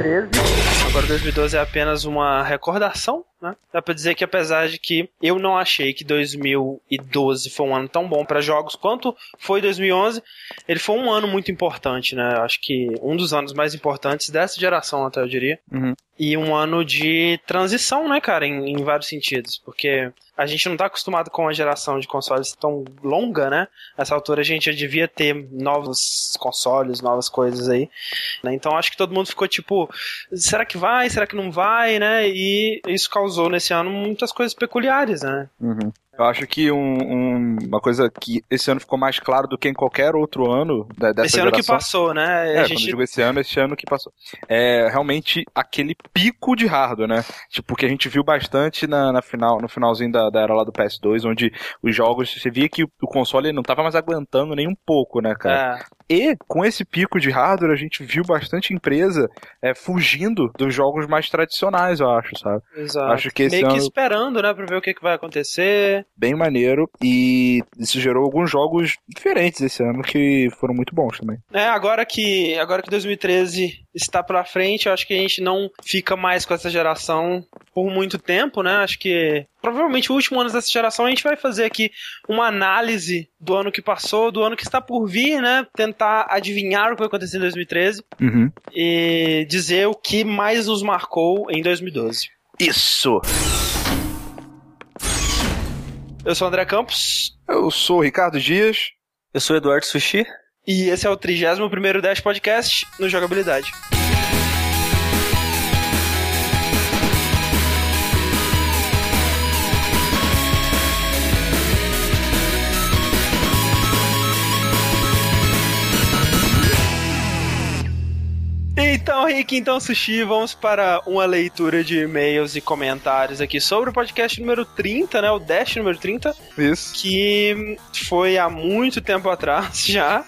2013. Agora 2012 é apenas uma recordação, né? Dá pra dizer que apesar de que eu não achei que 2012 foi um ano tão bom para jogos quanto foi 2011, ele foi um ano muito importante, né? Acho que um dos anos mais importantes dessa geração, até eu diria. Uhum. E um ano de transição, né, cara, em, em vários sentidos. Porque a gente não tá acostumado com uma geração de consoles tão longa, né? Nessa altura a gente já devia ter novos consoles, novas coisas aí. né? Então acho que todo mundo ficou tipo, será que vai? Será que não vai, né? E isso causou nesse ano muitas coisas peculiares, né? Uhum. Eu acho que um- um- uma coisa que esse ano ficou mais claro do que em qualquer outro ano da- dessa Esse ano que geração. passou, né? É, a quando eu gente digo esse ano, esse ano que passou. É realmente aquele pico de hardware, né? Tipo, que a gente viu bastante na, na final, no finalzinho da, da era lá do PS2, onde os jogos, você via que o console não tava mais aguentando nem um pouco, né, cara? É, E com esse pico de hardware, a gente viu bastante empresa é, fugindo dos jogos mais tradicionais, eu acho, sabe? exato. Acho que esse Meio que ano- esperando, né, pra ver o que, que vai acontecer. Bem maneiro. E isso gerou alguns jogos diferentes esse ano que foram muito bons também. É, agora que, agora que 2013 está pela frente, eu acho que a gente não fica mais com essa geração por muito tempo, né? Acho que provavelmente o último ano dessa geração a gente vai fazer aqui uma análise do ano que passou, do ano que está por vir, né? Tentar adivinhar o que vai acontecer em 2013 Uhum. e dizer o que mais nos marcou em 2012. Isso! Eu sou o André Campos Eu sou o Ricardo Dias. Eu sou o Eduardo Sushi. e esse é o 31º Dash Podcast no Jogabilidade. Rick, então, Sushi, vamos para uma leitura de e-mails e comentários aqui sobre o podcast número 30, né? O Dash número 30, Isso. que foi há muito tempo atrás já.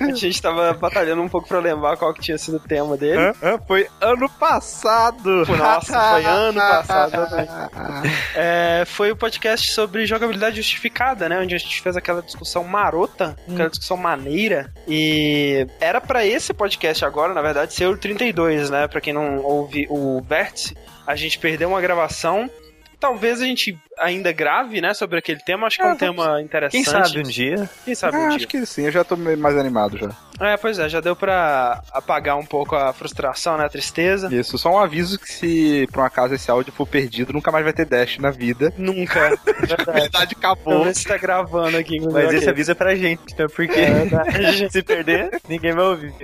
A gente tava batalhando um pouco pra lembrar qual que tinha sido o tema dele. Hã? Hã? Foi ano passado. Nossa, foi ano passado. também. É, foi o podcast sobre jogabilidade justificada, né? Onde a gente fez aquela discussão marota, aquela discussão maneira. E era pra esse podcast agora, na verdade, ser o 32, né? Pra quem não ouve o Vértice, a gente perdeu uma gravação. Talvez a gente ainda grave, né, sobre aquele tema. Acho que é um vamos- tema interessante. Quem sabe um dia? Quem sabe um Ah, dia. acho que sim, eu já tô meio mais animado já. É, pois é, já deu pra apagar um pouco a frustração, né, a tristeza. Isso, só um aviso que se por um acaso esse áudio for perdido, nunca mais vai ter dash na vida. Nunca. A Verdade. verdade Vamos acabou. ver se tá gravando aqui. Mas ok. esse aviso é pra gente, né? Porque É se perder, ninguém vai ouvir.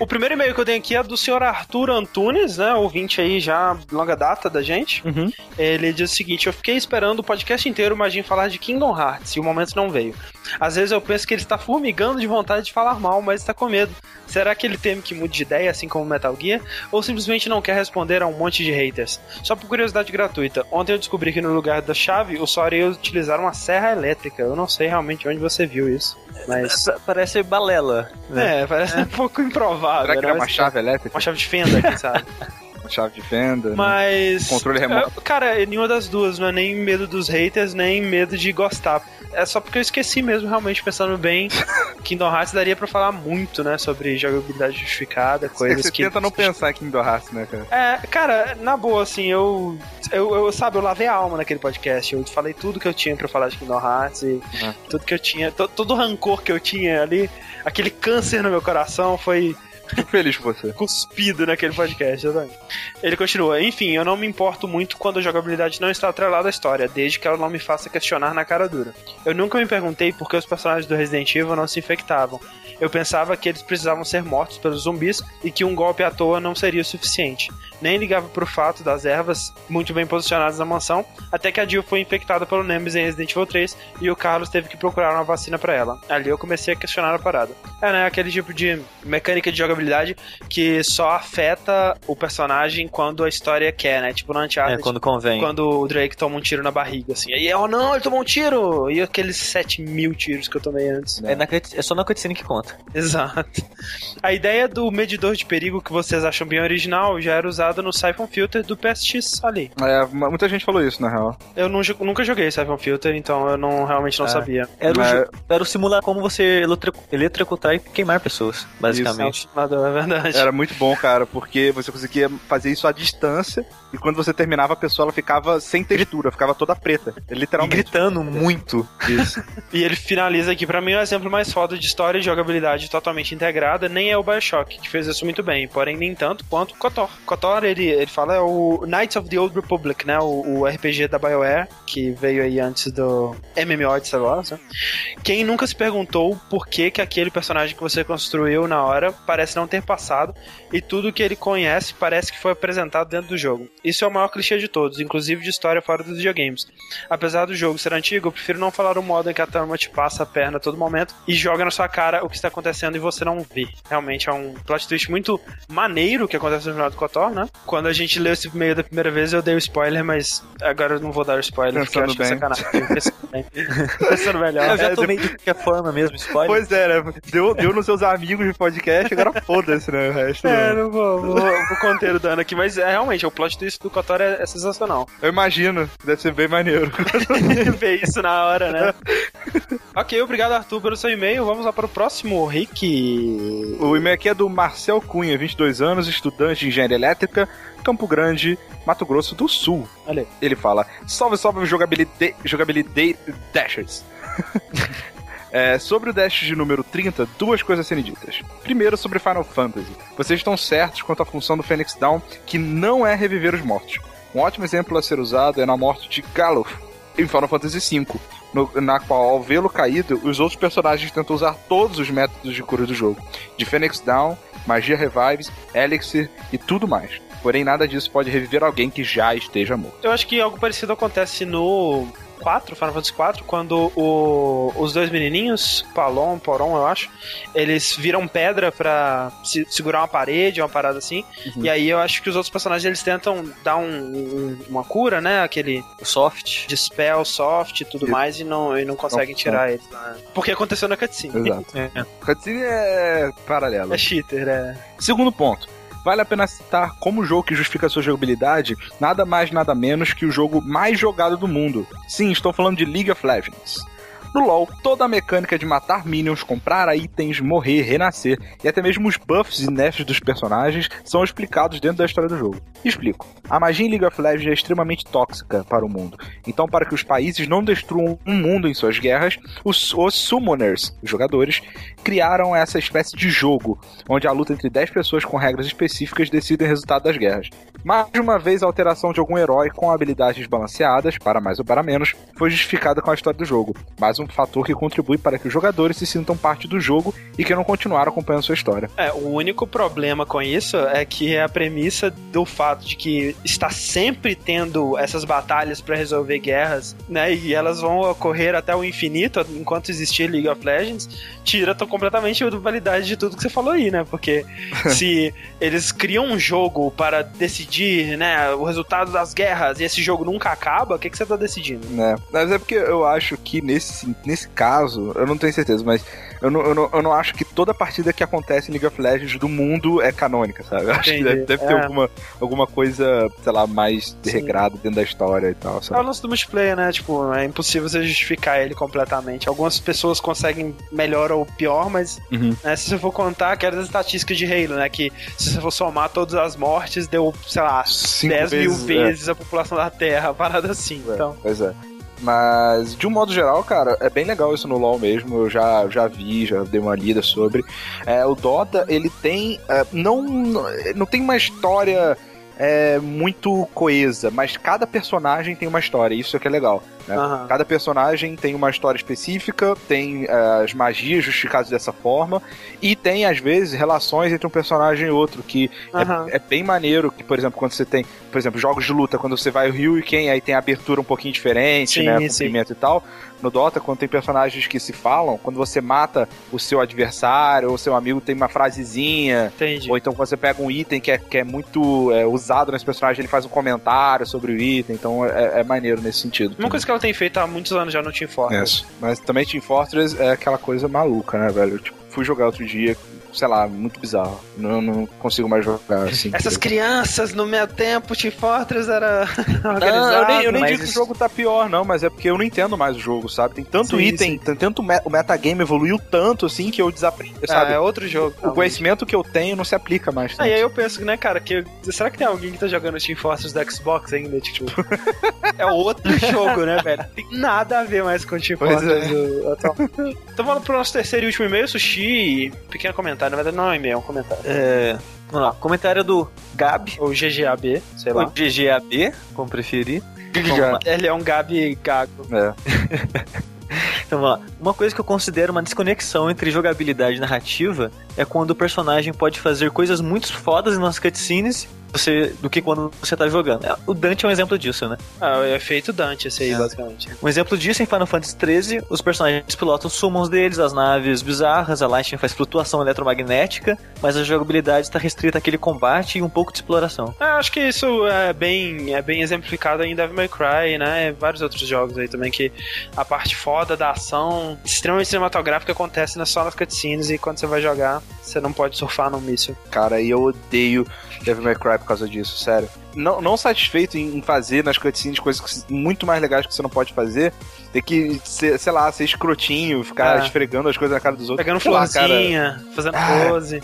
O primeiro e-mail que eu tenho aqui é do senhor Arthur Antunes, né? Ouvinte aí já longa data da gente. Uhum. Ele diz o seguinte: Eu fiquei esperando o podcast inteiro o Magin falar de Kingdom Hearts e o momento não veio. Às vezes eu penso que ele está formigando de vontade de falar mal, mas está com medo. Será que ele teme que mude de ideia, assim como Metal Gear? Ou simplesmente não quer responder a um monte de haters? Só por curiosidade gratuita, ontem eu descobri que no lugar da chave, o Sora ia utilizar uma serra elétrica. Eu não sei realmente onde você viu isso. Mas. Pa- Parece balela, né? É, parece um pouco improvável. Será que né? era uma Mas- chave elétrica? Uma chave de fenda, quem sabe? Chave de fenda? né? Mas. Controle remoto. É, Cara, nenhuma das duas, não é nem medo dos haters, nem medo de gostar. É só porque eu esqueci mesmo, realmente, pensando bem. Kingdom Hearts daria pra falar muito, né? Sobre jogabilidade justificada, coisas Você que. tenta não pensar em Kingdom Hearts, né, cara? É, cara, na boa, assim, eu, eu, eu, sabe, eu lavei a alma naquele podcast. Eu falei tudo que eu tinha pra falar de Kingdom Hearts e Uhum. tudo que eu tinha, to- todo o rancor que eu tinha ali, aquele câncer no meu coração foi Fico feliz por você. cuspido naquele podcast, exatamente. Ele continua, enfim, eu não me importo muito quando a jogabilidade não está atrelada à história, desde que ela não me faça questionar na cara dura. Eu nunca me perguntei por que os personagens do Resident Evil não se infectavam. Eu pensava que eles precisavam ser mortos pelos zumbis e que um golpe à toa não seria o suficiente. Nem ligava pro fato das ervas muito bem posicionadas na mansão, até que a Jill foi infectada pelo Nemesis em Resident Evil 3 e o Carlos teve que procurar uma vacina pra ela. Ali eu comecei a questionar a parada. É, né, aquele tipo de mecânica de jogabilidade que só afeta o personagem quando a história quer, né? Tipo no É, Uncharted, quando convém. quando o Drake toma um tiro na barriga, assim. Aí, oh não, ele tomou um tiro! E aqueles 7 mil tiros que eu tomei antes. É, na cut- é só na cutscene que conta. Exato. A ideia do medidor de perigo que vocês acham bem original já era usada no Siphon Filter do PSX ali. É, muita gente falou isso, na real. Eu não nunca joguei Siphon Filter, então eu não realmente não Ah. sabia. Era, o, era o simular como você eletrocutar e queimar pessoas, basicamente. É um é verdade. Era muito bom, cara, porque você conseguia fazer isso à distância e quando você terminava a pessoa ela ficava sem textura, ficava toda preta, literalmente. E gritando muito. Isso. e ele finaliza aqui, para mim, o exemplo mais foda de história e jogabilidade totalmente integrada, nem é o Bioshock, que fez isso muito bem, porém nem tanto quanto o KOTOR. KOTOR, ele, ele fala, é o Knights of the Old Republic, né, o, o RPG da BioWare, que veio aí antes do MMO de Star Wars, né? Quem nunca se perguntou por que que aquele personagem que você construiu na hora parece não ter passado e tudo que ele conhece parece que foi apresentado dentro do jogo. Isso é o maior clichê de todos, inclusive de história fora dos videogames. Apesar do jogo ser antigo, eu prefiro não falar o modo em que a trama te passa a perna a todo momento e joga na sua cara o que está acontecendo e você não vê. Realmente é um plot twist muito maneiro que acontece no final do KOTOR, né? Quando a gente leu esse meio da primeira vez, eu dei o spoiler, mas agora eu não vou dar o spoiler, Pensando porque eu acho que é bem. sacanagem. Pensando melhor. Eu já tomei de qualquer forma mesmo, spoiler. Pois é, né? Deu, deu nos seus amigos de podcast, agora foda-se, né? O resto. É, não. vou, vou, vou conter o dano aqui, mas é realmente, o plot twist do KOTOR é, é sensacional. Eu imagino, deve ser bem maneiro. Ver isso na hora, né? ok, obrigado Arthur pelo seu e-mail. Vamos lá para o próximo, Rick. O e-mail aqui é do Marcel Cunha, 22 anos, estudante de engenharia elétrica, Campo Grande, Mato Grosso do Sul. Olha aí. Ele fala: Salve, salve, jogabilidade, jogabilidade Dashers. É, sobre o Dash de número 30, duas coisas serem ditas. Primeiro, sobre Final Fantasy. Vocês estão certos quanto à função do Phoenix Down, que não é reviver os mortos. Um ótimo exemplo a ser usado é na morte de Galof, em Final Fantasy V, no- na qual, ao vê-lo caído, os outros personagens tentam usar todos os métodos de cura do jogo. De Phoenix Down, magia revives, elixir e tudo mais. Porém, nada disso pode reviver alguém que já esteja morto. Eu acho que algo parecido acontece no 4, Final Fantasy 4, quando o- os dois menininhos, Palom, Poron, eu acho, eles viram pedra pra se- segurar uma parede, uma parada assim. E aí eu acho que os outros personagens eles tentam dar um- um- uma cura, né? Aquele O soft. dispel soft e tudo E- mais, e não, e não conseguem Não, tirar eles. né? Porque aconteceu na cutscene. Exato. É. Cutscene é paralelo. É cheater, é. Segundo ponto. Vale a pena citar como jogo que justifica sua jogabilidade, nada mais nada menos que o jogo mais jogado do mundo. Sim, estou falando de League of Legends. No LoL, toda a mecânica de matar minions, comprar itens, morrer, renascer e até mesmo os buffs e nerfs dos personagens são explicados dentro da história do jogo. Explico. A magia em League of Legends é extremamente tóxica para o mundo. Então, para que os países não destruam um mundo em suas guerras, os, os Summoners, os jogadores, criaram essa espécie de jogo, onde a luta entre 10 pessoas com regras específicas decidem o resultado das guerras. Mais uma vez, a alteração de algum herói com habilidades desbalanceadas, para mais ou para menos, foi justificada com a história do jogo. Mais fator que contribui para que os jogadores se sintam parte do jogo e que não continuaram acompanhando sua história. É, o único problema com isso é que é a premissa do fato de que está sempre tendo essas batalhas pra resolver guerras, né? E elas vão ocorrer até o infinito enquanto existir League of Legends, tira completamente a validade de tudo que você falou aí, né? Porque se eles criam um jogo para decidir, né, o resultado das guerras e esse jogo nunca acaba, o que, que você tá decidindo? né? Mas é porque eu acho que nesse, nesse caso, eu não tenho certeza, mas eu não, eu, não, eu não acho que toda partida que acontece em League of Legends do mundo é canônica, sabe? Eu acho que deve, deve ter É. alguma, alguma coisa, sei lá, mais Sim. regrada dentro da história e tal, É o sabe? lance do multiplayer, né? Tipo, é impossível você justificar ele completamente. Algumas pessoas conseguem melhor ou pior, mas Uhum. né, se você for contar aquelas estatísticas de Halo, né? Que se você for somar todas as mortes, deu, sei lá, Cinco 10 mil vezes, é. vezes a população da Terra, parada assim. É, Então, Pois é. Mas, de um modo geral, cara, é bem legal isso no LoL mesmo. Eu já, já vi, já dei uma lida sobre. É, o Dota, ele tem. é, não, não tem uma história é, muito coesa, mas cada personagem tem uma história. Isso é que é legal. Né? aham. Cada personagem tem uma história específica, tem é, as magias justificadas dessa forma, e tem, às vezes, relações entre um personagem e outro, que é- Aham. é, bem maneiro, que, por exemplo, quando você tem, por exemplo, jogos de luta, quando você vai o Ryu e quem, aí tem a abertura um pouquinho diferente, Sim, né, sim. comprimento e tal. No Dota, quando tem personagens que se falam, quando você mata o seu adversário ou o seu amigo, tem uma frasezinha, Entendi. ou então quando você pega um item que é, que é muito é, usado nesse personagem, ele faz um comentário sobre o item, então é, é maneiro nesse sentido. Uma coisa que ela tem feito há muitos anos já no Team Fortress. Isso. Mas também Team Fortress é aquela coisa maluca, né, velho? Tipo, fui jogar outro dia, sei lá, muito bizarro. Não, não consigo mais jogar assim. Essas crianças no meu tempo, Team Fortress era Não, organizado. eu nem, eu nem digo que o jogo tá pior, não, mas é porque eu não entendo mais o jogo, sabe? Tem tanto Sim, item, sim. tem tanto me- o metagame evoluiu tanto assim que eu desaprendi, Ah, sabe? é outro jogo. o conhecimento que eu tenho não se aplica mais. Ah, tanto. e aí eu penso, né, cara, que será que tem alguém que tá jogando Team Fortress do Xbox ainda? Tipo, é outro jogo, né, velho? Tem nada a ver mais com o Team Fortress do atual. Então vamos pro nosso terceiro e último e-mail, Sushi. Pequeno comentário, na verdade não é um e-mail, é um comentário. É, vamos lá, comentário do Gabi, Ou GGAB, sei ou lá. GGAB, como preferir. Ele é um Gabi gago. É. Então vamos lá. Uma coisa que eu considero uma desconexão entre jogabilidade e narrativa é quando o personagem pode fazer coisas muito fodas nas cutscenes você, do que quando você tá jogando. É, O Dante é um exemplo disso, né? Ah, é efeito Dante esse aí, É. basicamente. Um exemplo disso em Final Fantasy XIII, os personagens pilotam os summons deles, as naves bizarras, a Lightning faz flutuação eletromagnética, mas a jogabilidade está restrita àquele combate e um pouco de exploração. Ah, acho que isso é bem, é bem exemplificado em Devil May Cry, né? Vários outros jogos aí também que a parte foda da ação extremamente cinematográfica acontece nas- só nas cutscenes e quando você vai jogar, você não pode surfar no míssil. Cara, e eu odeio Devil May Cry por causa disso, sério. Não, não satisfeito em fazer nas cutscenes coisas que- muito mais legais que você não pode fazer, ter que, ser, sei lá, ser escrotinho, ficar É. esfregando as coisas na cara dos outros. Pegando cara. florzinha, fazendo Ah. pose.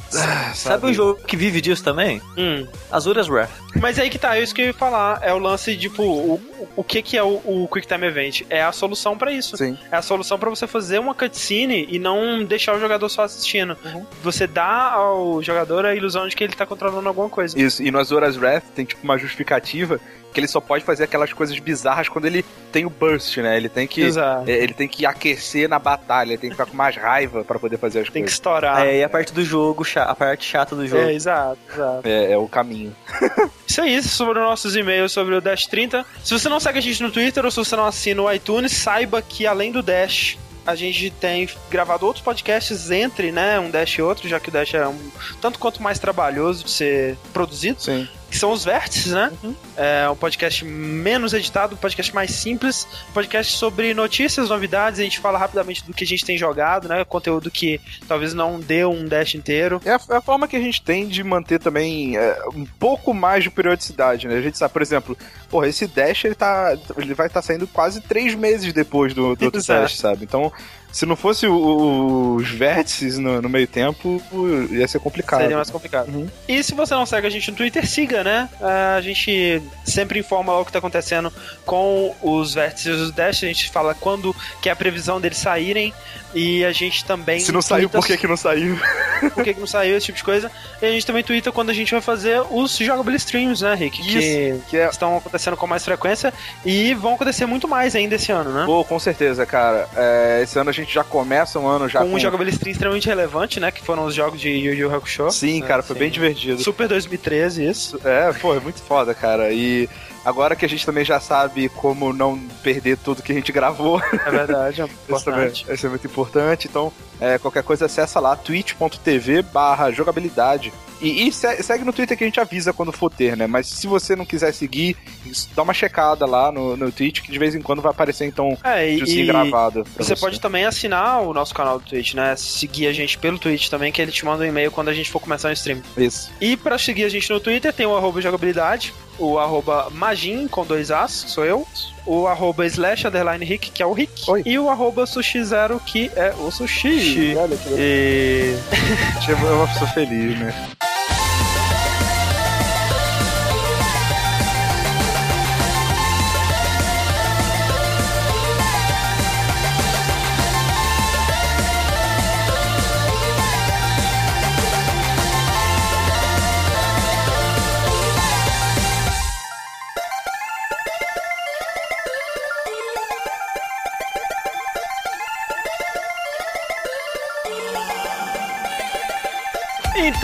Sabe um jogo que vive disso também? Hum. Azura's Wrath. Mas aí que tá, é isso que eu ia falar. É o lance, tipo, o, o que que é o, o Quick Time Event? É a solução pra isso. Sim. É a solução pra você fazer uma cutscene e não deixar o jogador só assistindo. Uhum. Você dá ao jogador a ilusão de que ele tá controlando alguma coisa. Isso, e no Azora's Wrath tem tipo uma justificativa que ele só pode fazer aquelas coisas bizarras quando ele tem o burst, né? Ele tem que Exato. é, ele tem que aquecer na batalha, ele tem que ficar com mais raiva pra poder fazer as Tem que coisas. estourar. É, e a parte do jogo, a parte chata do jogo. É, exato, exato. É, é o caminho. Isso é isso sobre os nossos e-mails sobre o Dash 30. Se você não segue a gente no Twitter ou se você não assina o iTunes, saiba que além do Dash, a gente tem gravado outros podcasts entre, né, um Dash e outro, já que o Dash é um tanto quanto mais trabalhoso de ser produzido, Sim. Que são os vértices, né? É um podcast menos editado, um podcast mais simples, um podcast sobre notícias, novidades, a gente fala rapidamente do que a gente tem jogado, né? Conteúdo que talvez não dê um Dash inteiro. É a, é a forma que a gente tem de manter também é, um pouco mais de periodicidade, né? A gente sabe, por exemplo, porra, esse Dash ele, tá, ele vai estar saindo quase três meses depois do, do outro. Dash, sabe? Então, se não fosse o- o- os vértices no, no meio tempo, ia ser complicado. Seria mais complicado. Uhum. E se você não segue a gente no Twitter, siga, né? A gente sempre informa lá o que tá acontecendo com os vértices do Dash. A gente fala quando que é a previsão deles saírem. E a gente também. Se não saiu, por que, que não saiu? por que, que não saiu, esse tipo de coisa. E a gente também twitta quando a gente vai fazer os Jogable Streams, né, Rick? Que Isso, que é- estão acontecendo com mais frequência e vão acontecer muito mais ainda esse ano, né? Pô, com certeza, cara. É, esse ano a gente já começa um ano já com com... um Jogable Stream extremamente relevante, né? Que foram os jogos de Yu Yu Hakusho. Sim, cara, foi sim. bem divertido. Super 2013, isso. É, pô, é muito foda, cara. E agora que a gente também já sabe como não perder tudo que a gente gravou, É verdade, é isso também importante. vai ser muito importante. Então, é, qualquer coisa, acessa lá, twitch.tv barra jogabilidade. E, e se- segue no Twitter que a gente avisa quando for ter, né? Mas se você não quiser seguir, dá uma checada lá no, no Twitch, que de vez em quando vai aparecer, então, É, e, gravado. pra você pode também assinar o nosso canal do Twitch, né? Seguir a gente pelo Twitch também, que ele te manda um e-mail quando a gente for começar o stream. Isso. E pra seguir a gente no Twitter tem o arroba jogabilidade, o arroba magin com dois As, sou eu, o arroba slash underline rick, que é o Rick, Oi. e o arroba sushi zero, que é o sushi. Sushi. Olha que legal. E... É uma pessoa feliz, né?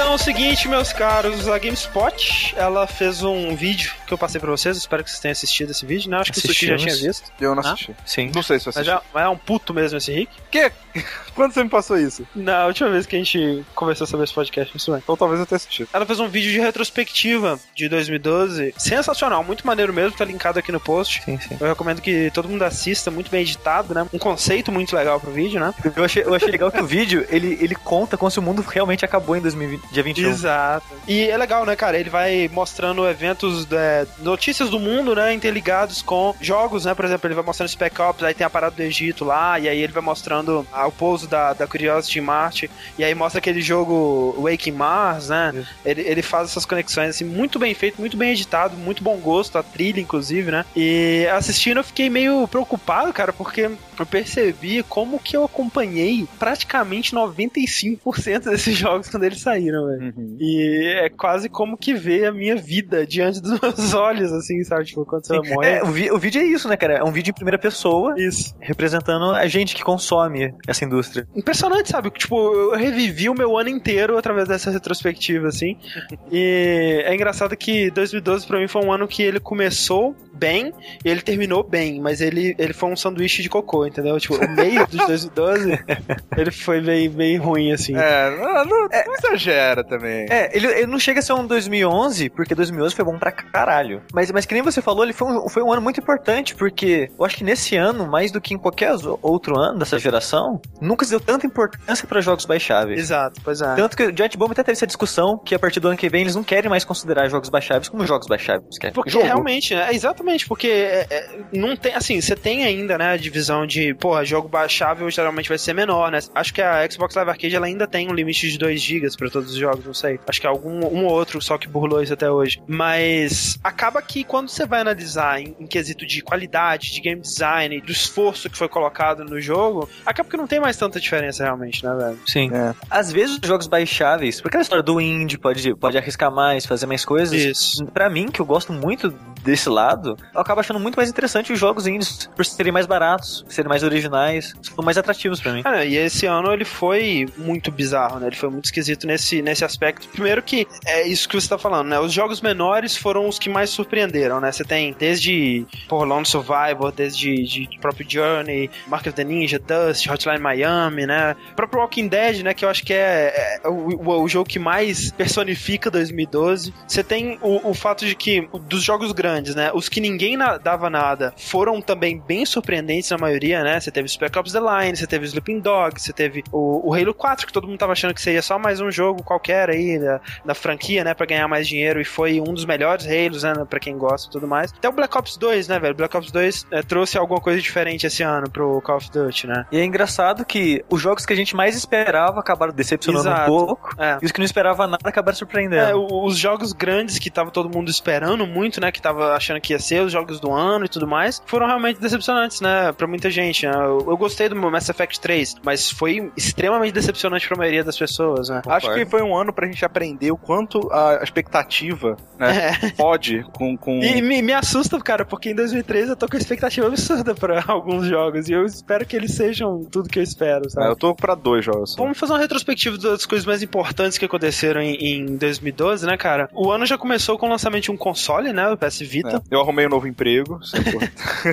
Então é o seguinte, meus caros, a GameSpot, ela fez um vídeo que eu passei pra vocês, espero que vocês tenham assistido esse vídeo, né? Acho que o Sushi já tinha visto. Eu não Ah? assisti. Sim. Não sei se eu Mas assisti. é, mas é um puto mesmo esse Rick. Que? Quando você me passou isso? Na última vez que a gente conversou sobre esse podcast, isso é. Então talvez eu tenha assistido. Ela fez um vídeo de retrospectiva de 2012. Sensacional, muito maneiro mesmo, tá linkado aqui no post. Sim, sim. Eu recomendo que todo mundo assista, muito bem editado, né? Um conceito muito legal pro vídeo, né? Eu achei, eu achei legal que o vídeo, ele, ele conta como se o mundo realmente acabou em 2020, dia 21. Exato. E é legal, né, cara? Ele vai mostrando eventos, é, notícias do mundo, né, interligados com jogos, né? Por exemplo, ele vai mostrando Spec Ops, aí tem a parada do Egito lá, e aí ele vai mostrando ah, o pouso da, da Curiosity em Marte, e aí mostra aquele jogo Waking Mars, né? Ele, ele faz essas conexões, assim, muito bem feito, muito bem editado, muito bom gosto, a trilha, inclusive, né? E assistindo eu fiquei meio preocupado, cara, porque eu percebi como que eu acompanhei praticamente 95% desses jogos quando eles saíram, velho. E é quase como que ver a minha vida diante dos meus olhos, assim, sabe? Tipo, quando você morre. É, o, vi- o vídeo é isso, né, cara? É um vídeo em primeira pessoa, Isso. representando a gente que consome essa indústria. Impressionante, sabe? Tipo, eu revivi o meu ano inteiro através dessa retrospectiva, assim. E é engraçado que 2012 pra mim foi um ano que ele começou bem e ele terminou bem, mas ele, ele foi um sanduíche de cocô, entendeu? Tipo, o meio de 2012, ele foi bem, bem ruim, assim. É, não, não, não exagera também. É, ele, ele não chega a ser um 2011, porque 2011 foi bom pra caralho. Mas, mas que nem você falou, ele foi um, foi um ano muito importante, porque eu acho que nesse ano, mais do que em qualquer outro ano dessa geração, nunca se deu tanta importância pra jogos baixáveis. Exato, pois é. Tanto que o Giant Bomb até teve essa discussão que a partir do ano que vem eles não querem mais considerar jogos baixáveis como jogos baixáveis. querem Porque jogo. realmente, né? Exatamente, porque é, é, não tem, assim, você tem ainda, né, a divisão de, porra, jogo baixável geralmente vai ser menor, né? Acho que a Xbox Live Arcade ela ainda tem um limite de 2 GB pra todos os jogos, não sei. Acho que é algum um ou outro só que burlou isso até hoje. Mas acaba que quando você vai analisar em, em quesito de qualidade, de game design, do esforço que foi colocado no jogo, acaba que não tem mais tanta diferença realmente, né, velho? Sim. É. Às vezes os jogos baixáveis, porque a história do indie pode, pode arriscar mais, fazer mais coisas. Isso. Pra mim, que eu gosto muito desse lado, eu acabo achando muito mais interessante os jogos indies, por serem mais baratos, serem mais originais, são mais atrativos pra mim. Cara, e esse ano ele foi muito bizarro, né? Ele foi muito esquisito nesse, nesse aspecto. Primeiro que é isso que você tá falando, né? Os jogos menores foram os que mais surpreenderam, né? Você tem desde por Lone Survivor, desde de próprio Journey, Mark of the Ninja, Dust, Hotline Miami, né? O próprio Walking Dead, né? Que eu acho que é, é o, o- o jogo que mais personifica 2012. Você tem o, o fato de que dos jogos grandes, né? Os que ninguém na- dava nada foram também bem surpreendentes na maioria, né? Você teve Spec Ops The Line, você teve Sleeping Dogs, você teve o, o Halo 4, que todo mundo tava achando que seria só mais um jogo qualquer aí da, da franquia, né? Pra ganhar mais dinheiro, e foi um dos melhores Halos, né? Pra quem gosta e tudo mais. Até o Black Ops 2, né, velho? Black Ops 2 é, trouxe alguma coisa diferente esse ano pro Call of Duty, né? E é engraçado que os jogos que a gente mais esperava acabaram decepcionando Exato. um pouco, É. e os que não esperava nada acabaram É, surpreendendo. o- os jogos grandes que tava todo mundo esperando muito, né? Que tava achando que ia ser os jogos do ano e tudo mais, foram realmente decepcionantes, né? Pra muita gente. né? Eu, eu gostei do Mass Effect 3, mas foi extremamente decepcionante pra maioria das pessoas, né? Acho que foi um ano pra gente aprender o quanto a expectativa né, pode com. com... E me, me assusta, cara, porque em 2013 eu tô com expectativa absurda pra alguns jogos e eu espero que eles sejam tudo que eu espero, É, sabe? eu tô pra dois jogos. só. Vamos fazer uma retrospectiva das coisas mais importantes que aconteceram em, em 2012, né, cara? O ano já começou com o lançamento de um console, né? O PS Vita. É, Eu arrumei um novo emprego.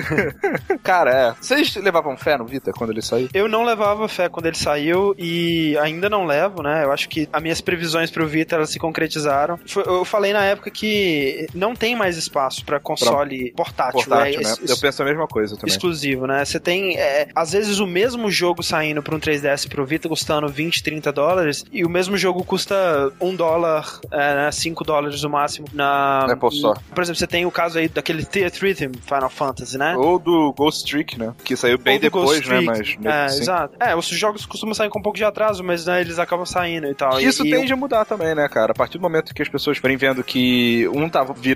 Cara, é. Vocês levavam fé no Vita quando ele saiu? Eu não levava fé quando ele saiu e ainda não levo, né? Eu acho que as minhas previsões pro Vita elas se concretizaram. Eu falei na época que não tem mais espaço pra console portátil, Portátil, é, né? Eu penso a mesma coisa também. exclusivo, né? Você tem, é, às vezes, o mesmo jogo saindo pra um 3DS e pro Vita custando 20, 30 dólares, e o mesmo jogo custa 1 dólar, é, né, 5 dólares no máximo na. Apple Store. Por exemplo, você tem o caso aí daquele Theater Rhythm Final Fantasy, né? Ou do Ghost Trick, né? Que saiu bem depois, né? Mas É, assim. exato. É, os jogos costumam sair com um pouco de atraso, mas né, eles acabam saindo e tal. Isso e, tende a mudar também, né, cara? A partir do momento que as pessoas forem vendo que um tá virando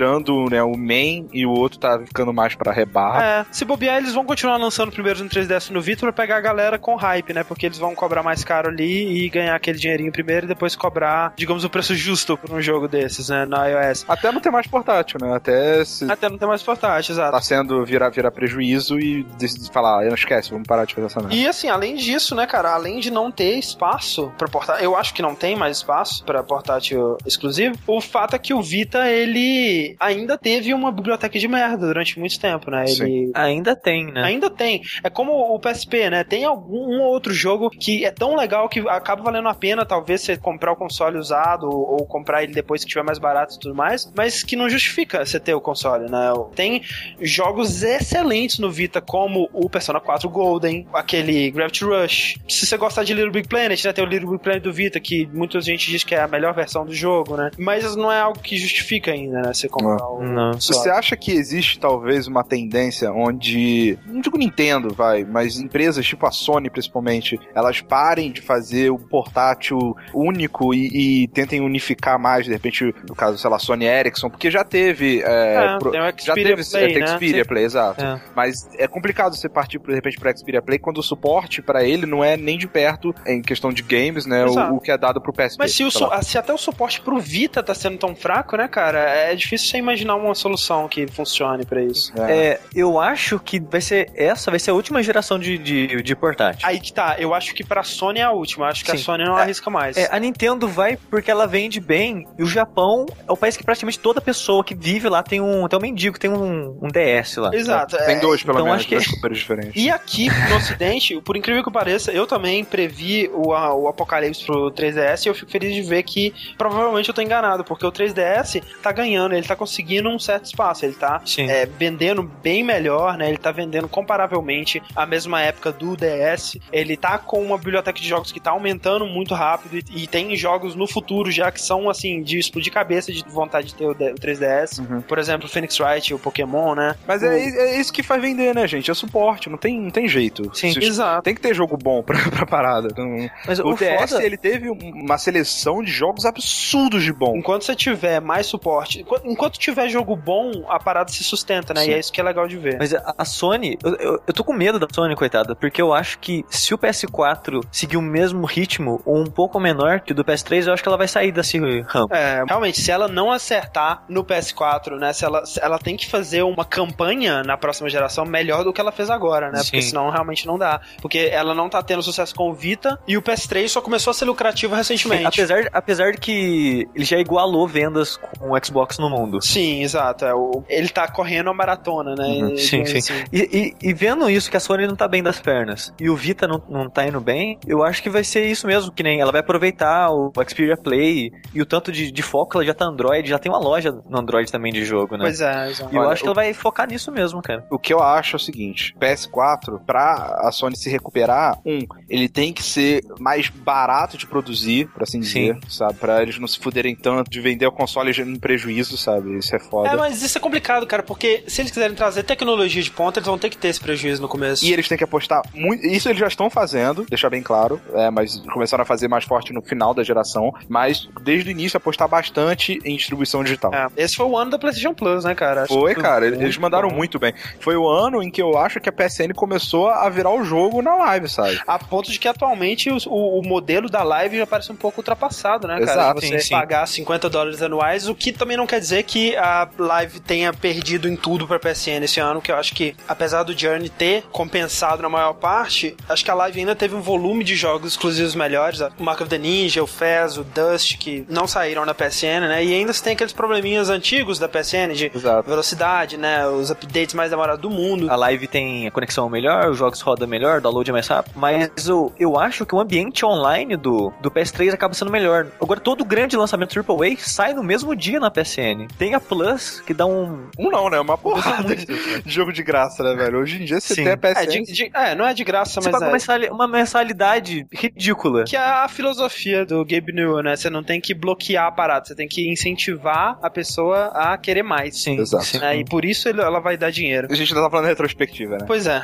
né, o main e o outro tá ficando mais pra rebar. É, se bobear, eles vão continuar lançando primeiro no 3DS e no Vita pra pegar a galera com hype, né? Porque eles vão cobrar mais caro ali e ganhar aquele dinheirinho primeiro e depois cobrar, digamos, o preço justo por um jogo desses, né? Na iOS. Até não ter mais portátil, né? Até Plus Até não tem mais portátil, exato. tá sendo virar, virar prejuízo e falar, não esquece, vamos parar de fazer essa merda. E assim, além disso, né, cara, além de não ter espaço pra portátil, eu acho que não tem mais espaço pra portátil exclusivo, o fato é que o Vita, ele ainda teve uma biblioteca de merda durante muito tempo, né? Sim. Ele Ainda tem, né? Ainda tem. É como o PSP, né? Tem algum um outro jogo que é tão legal que acaba valendo a pena, talvez, você comprar o console usado ou, ou comprar ele depois que tiver mais barato e tudo mais, mas que não justifica você ter o console, né? Tem jogos excelentes no Vita, como o Persona 4 Golden, aquele Gravity Rush. Se você gostar de Little Big Planet, né? Tem o Little Big Planet do Vita, que muita gente diz que é a melhor versão do jogo, né? Mas não é algo que justifica ainda, né? Você Não. console. Você acha que existe talvez uma tendência onde, não digo Nintendo, vai, mas empresas tipo a Sony principalmente, elas parem de fazer o portátil único e, e tentem unificar mais, de repente, no caso, sei lá, Sony Ericsson, porque já teve. é, É, pro- tem o já teve Play, é, tem né? Xperia Play, exato. É. Mas é complicado você partir, de repente, para Xperia Play quando o suporte para ele não é nem de perto em questão de games, né? O, o que é dado pro PSP. Mas se, o se até o suporte pro Vita tá sendo tão fraco, né, cara? É difícil você imaginar uma solução que funcione pra isso. É. É, eu acho que vai ser essa vai ser a última geração de, de, de portátil. Aí que tá, eu acho que pra Sony é a última. Acho que a Sim. Sony não É, arrisca mais. É, a Nintendo vai porque ela vende bem e o Japão é o país que praticamente toda pessoa que vive lá tem um, tem um mendigo, tem um, um DS lá. Exato. Tem é. dois, pelo então menos, acho que- dois super diferentes. E aqui no Ocidente, por incrível que pareça, eu também previ o, a- o Apocalipse pro 3DS e eu fico feliz de ver que provavelmente eu tô enganado, porque o 3DS tá ganhando, ele tá conseguindo um certo espaço, ele tá é, vendendo bem melhor, né? Ele tá vendendo comparavelmente a mesma época do DS. Ele tá com uma biblioteca de jogos que tá aumentando muito rápido e, e tem jogos no futuro já que são assim de explodir cabeça de vontade de ter o, D- o 3DS. Uhum. Por exemplo, o Phoenix Wright, o Pokémon, né? Mas é, é isso que faz vender, né, gente? É suporte, não tem, não tem jeito. Sim. Se- Exato. Tem que ter jogo bom pra, pra parada. Não- Mas O, o, DS, foda, ele teve um- uma seleção de jogos absurdos de bom. Enquanto você tiver mais suporte, enquanto, enquanto tiver jogo bom, a parada se sustenta, né? Sim. E é isso que é legal de ver. Mas a Sony, eu, eu, eu tô com medo da Sony, coitada, porque eu acho que se o PS4 seguir o mesmo ritmo, ou um pouco menor que o do PS3, eu acho que ela vai sair desse ramo. É, realmente, se ela não acertar no PS4, né? Se ela, se ela tem que fazer uma campanha na próxima geração melhor do que ela fez agora, né? Porque Sim. senão realmente não dá. Porque ela não tá tendo sucesso com o Vita e o PS3 só começou a ser lucrativo recentemente. Apesar, apesar de que ele já igualou vendas com o Xbox no mundo. Sim, exato. É, o, ele tá correndo a maratona, né? Uhum, E- sim, assim, sim. E, e- e vendo isso, que a Sony não tá bem das pernas, e o Vita não, não tá indo bem, eu acho que vai ser isso mesmo, que nem ela vai aproveitar o Xperia Play e o tanto de, de foco ela já tá Android, já tem uma loja no Android também de jogo, né? Pois é, exato. E eu Olha, acho que ela vai focar nisso mesmo, cara. O que eu acho é o seguinte: PS4, pra a Sony se recuperar, um, ele tem que ser mais barato de produzir, por assim dizer, sabe? Pra eles não se fuderem tanto de vender o console em prejuízo, sabe? Isso é foda. É, mas isso é complicado, cara, porque se eles quiserem trazer tecnologia de ponta, eles vão ter que ter esse prejuízo no começo. E eles têm que apostar muito. Isso eles já estão fazendo, deixar bem claro. É, mas começaram a fazer mais forte no final da geração. Mas desde o início apostar bastante em distribuição digital. É, esse foi o ano da PlayStation Plus, né, cara? Acho Foi, cara, muito eles mandaram bom. muito bem. Foi o ano em que eu acho que a PSN começou a virar o jogo na live, sabe? A ponto de que atualmente os- o, o modelo da live já parece um pouco ultrapassado, né, cara? Exato, Você sim, sim. pagar 50 dólares anuais, o que também não quer dizer que a live tenha perdido em tudo pra PSN esse ano, que eu acho que, apesar do Journey ter compensado na maior parte, acho que a live ainda teve um volume de jogos exclusivos melhores. O Mark of the Ninja, o Fez, o Dust, que não saíram na PSN, né? E ainda tem aqueles probleminhas antigos da PSN de Exato. velocidade, né? Os updates mais demorados do mundo. A live tem a conexão melhor, os jogos rodam melhor, o download é mais rápido. Mas eu, eu acho que o ambiente online do, do PS3 acaba sendo melhor. Agora, todo grande lançamento AAA sai no mesmo dia na PSN. Tem a Plus, que dá um. Um não, né? Uma porrada de, jogo de graça, né, velho? Hoje em dia você Sim. tem a PSN. É, de- de- é, não é de graça, Você mas paga é. uma mensali- uma mensalidade ridícula. Que é a filosofia do Gabe Newell, né? Você não tem que bloquear a parada, você tem que incentivar a pessoa a querer mais. Sim, Exato. sim. né? E por isso ele- ela vai dar dinheiro. A gente ainda tá falando retrospectiva, né? Pois é.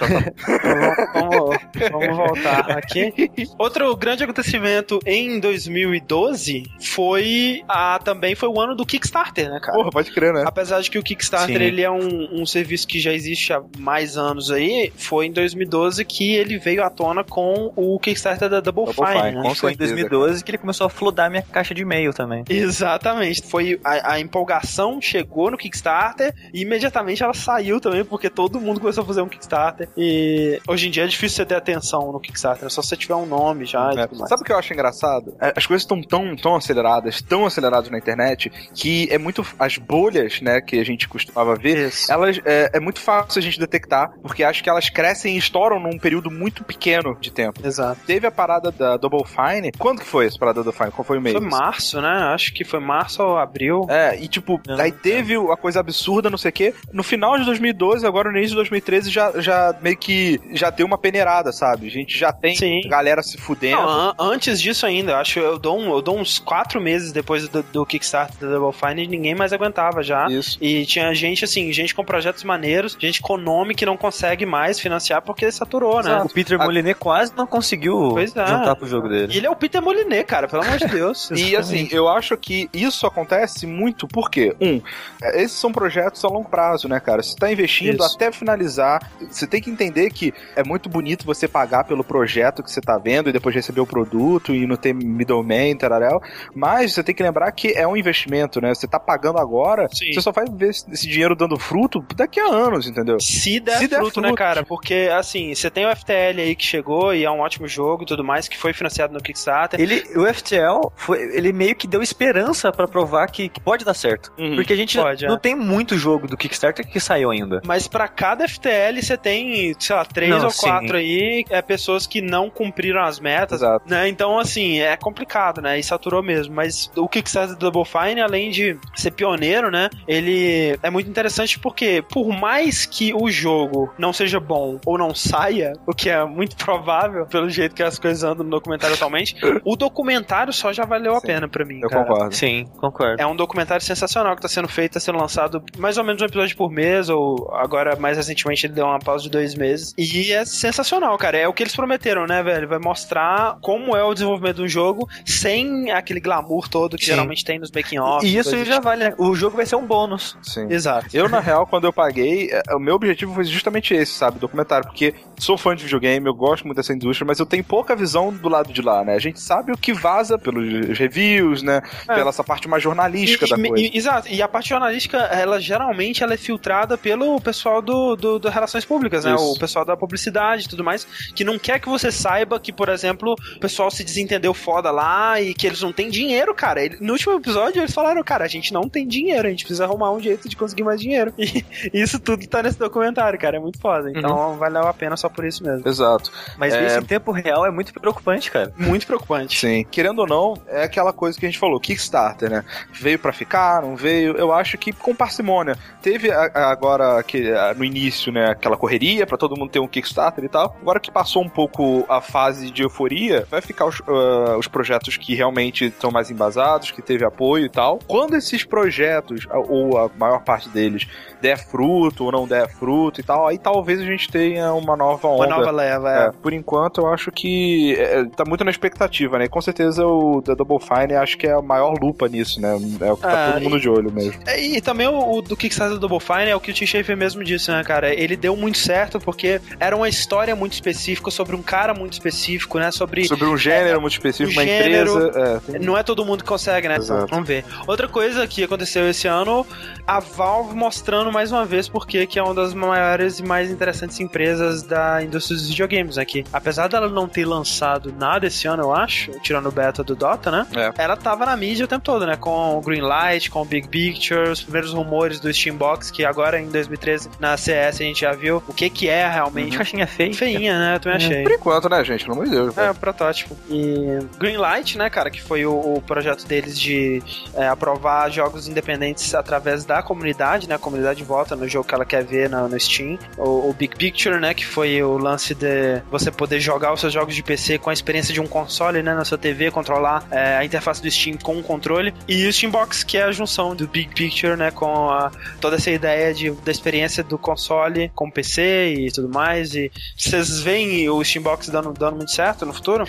vamos, vamos voltar aqui. Outro grande acontecimento em 2012 foi a também foi o ano do Kickstarter, né, cara? Porra, pode crer, né? Apesar de que o Kickstarter Sim. ele é um, um serviço que já existe há mais anos aí, foi em 2012 que ele veio à tona com o Kickstarter da Double, Double Fine, Fine, né? com Foi em certeza, 2012 que ele começou a flodar minha caixa de e-mail também. Exatamente. Foi a, a empolgação chegou no Kickstarter e imediatamente ela saiu também, porque todo mundo começou a fazer um Kickstarter. E hoje em dia é difícil você ter atenção no Kickstarter, é só você tiver um nome já e É. tudo mais. Sabe o que eu acho engraçado? É, As coisas estão tão, tão aceleradas, tão aceleradas na internet, que é muito. As bolhas, né, que a gente costumava ver, Isso. elas é, é muito fácil a gente detectar, porque acho que elas crescem e estouram num período muito pequeno de tempo. Exato. Teve a parada da Double Fine. Quando que foi essa parada da Double Fine? Qual foi o mês? Foi março, né? Acho que foi março ou abril. É, e tipo, Não, aí teve a coisa absurda, não sei o quê. No final de 2012, agora no início de 2013, já, já meio que já deu uma peneirada, sabe? A gente já tem Sim. galera se fudendo. Não, an- antes disso ainda, acho que eu dou, um- eu dou uns quatro meses depois do, do Kickstarter da Double Fine e ninguém mais aguentava já. Isso. E tinha gente assim, gente com projetos maneiros, gente com nome que não consegue mais financiar porque saturou, né? O Peter A- Molinet quase não conseguiu Pois é. juntar pro jogo E dele. ele é o Peter Molinet, cara, pelo amor de Deus. E assim, eu acho que isso acontece muito porque, um, é, esses são projetos a longo prazo, né, cara? Você tá investindo Isso. até finalizar. Você tem que entender que é muito bonito você pagar pelo projeto que você tá vendo e depois receber o produto e não ter middleman, tararel. Mas você tem que lembrar que é um investimento, né? Você tá pagando agora, Sim. você só vai ver esse dinheiro dando fruto daqui a anos, entendeu? Se der, Se der fruto, né, fruto. cara? Porque, assim, você tem o FTL aí que chegou e é um ótimo jogo e tudo mais, que foi financiado no Kickstarter. Ele, o FTL, foi, ele meio que deu esperança pra provar que, que pode dar certo. Uhum. Porque a gente Pode, não é. tem muito jogo do Kickstarter que saiu ainda. Mas pra cada FTL você tem, sei lá, três Não, ou sim. quatro aí, é pessoas que não cumpriram as metas, Exato. né? Então, assim, é complicado, né? E saturou mesmo. Mas o Kickstarter do Double Fine, além de ser pioneiro, né? Ele é muito interessante porque, por mais que o jogo não seja bom ou não saia, o que é muito provável pelo jeito que as coisas andam no documentário atualmente, o documentário só já valeu a Sim, pena pra mim. Eu cara. concordo. Sim, concordo. É um documentário sensacional que tá sendo feito, tá sendo lançado mais ou menos um episódio por mês, ou agora mais recentemente ele deu uma pausa de dois meses. E é sensacional, cara. É o que eles prometeram, né, velho? Vai mostrar como é o desenvolvimento do jogo sem aquele glamour todo que Sim. geralmente tem nos making off. E isso já vale, né? O jogo vai ser um bônus. Sim. Exato. Eu, na real, quando eu paguei, é, o meu objetivo foi justamente esse, sabe? Documentário. Porque sou fã de videogame, eu gosto muito dessa indústria, mas eu tenho pouca visão do lado de lá, né? A gente sabe o que vaza pelos reviews, né? É. Pela essa parte mais jornalística E- da e- coisa. e- exato. E a parte jornalística, ela geralmente ela é filtrada pelo pessoal do, do, do Relações Públicas, né? Isso. O pessoal da publicidade e tudo mais, que não quer que você saiba que, por exemplo, o pessoal se desentendeu foda lá e que eles não têm dinheiro, cara. Ele- no último episódio eles falaram, cara, a gente não tem dinheiro, a gente precisa arrumar um jeito de conseguir mais dinheiro. E isso tudo tá nesse documentário, cara. É muito foda. Então valeu a pena só por isso mesmo. Exato. Mas É. isso em tempo real é muito preocupante, cara. Muito preocupante. Sim. Querendo ou não, é aquela coisa que a gente falou, Kickstarter, né? Veio pra ficar, não veio? Eu acho que com parcimônia. Teve agora que no início, né, aquela correria pra todo mundo ter um Kickstarter e tal. Agora que passou um pouco a fase de euforia, vai ficar os, ah, os projetos que realmente estão mais embasados, que teve apoio e tal. Quando esses projetos, a- ou a maior parte deles, der fruto ou não der fruto e tal, aí talvez a gente tenha uma nova onda. Uma nova leva, É, é. por enquanto, eu acho que é, tá muito na expectativa, né? Com certeza o da Double Fine acho que é a maior lupa nisso, né? É o que tá Ah, todo mundo de olho mesmo. É, E também o, o do Kickstarter do Double Fine é o que o Tim Schafer mesmo disse, né, cara? Ele deu muito certo porque era uma história muito específica sobre um cara muito específico, né? Sobre. Sobre um gênero muito específico, o uma gênero- empresa. É, tem- Não é todo mundo que consegue, né? Exato. Vamos ver. Outra coisa que aconteceu esse ano, a Valve mostrando mais uma vez porque que é uma das maiores e mais interessantes empresas da indústria dos videogames aqui. Apesar dela não ter lançado nada esse ano, eu acho, tirando o beta do Dota, né? É. Ela tava na mídia o tempo todo, né? Com o Greenlight, com o Big Picture, os primeiros rumores do Steambox, que agora em 2013 na CS a gente já viu o que que é realmente. Caixinha feia. Feinha, né? Eu também achei. Por enquanto, né, gente? Pelo amor de Deus. É, o protótipo. E Greenlight, né, cara, que foi o, o projeto deles de é, aprovar jogos independentes através da comunidade, né? A comunidade vota no jogo que ela quer ver no, no Steam. O, o Big Picture, né, que foi o lance de você poder jogar os seus jogos de PC com a experiência de um console, né, na sua TV, controlar é, a interface do Steam com o controle. E o Steambox, que é a junção do Big Picture, né, com a- toda essa ideia de, da experiência do console com o PC e tudo mais. E vocês veem o Steambox dando, dando muito certo no futuro?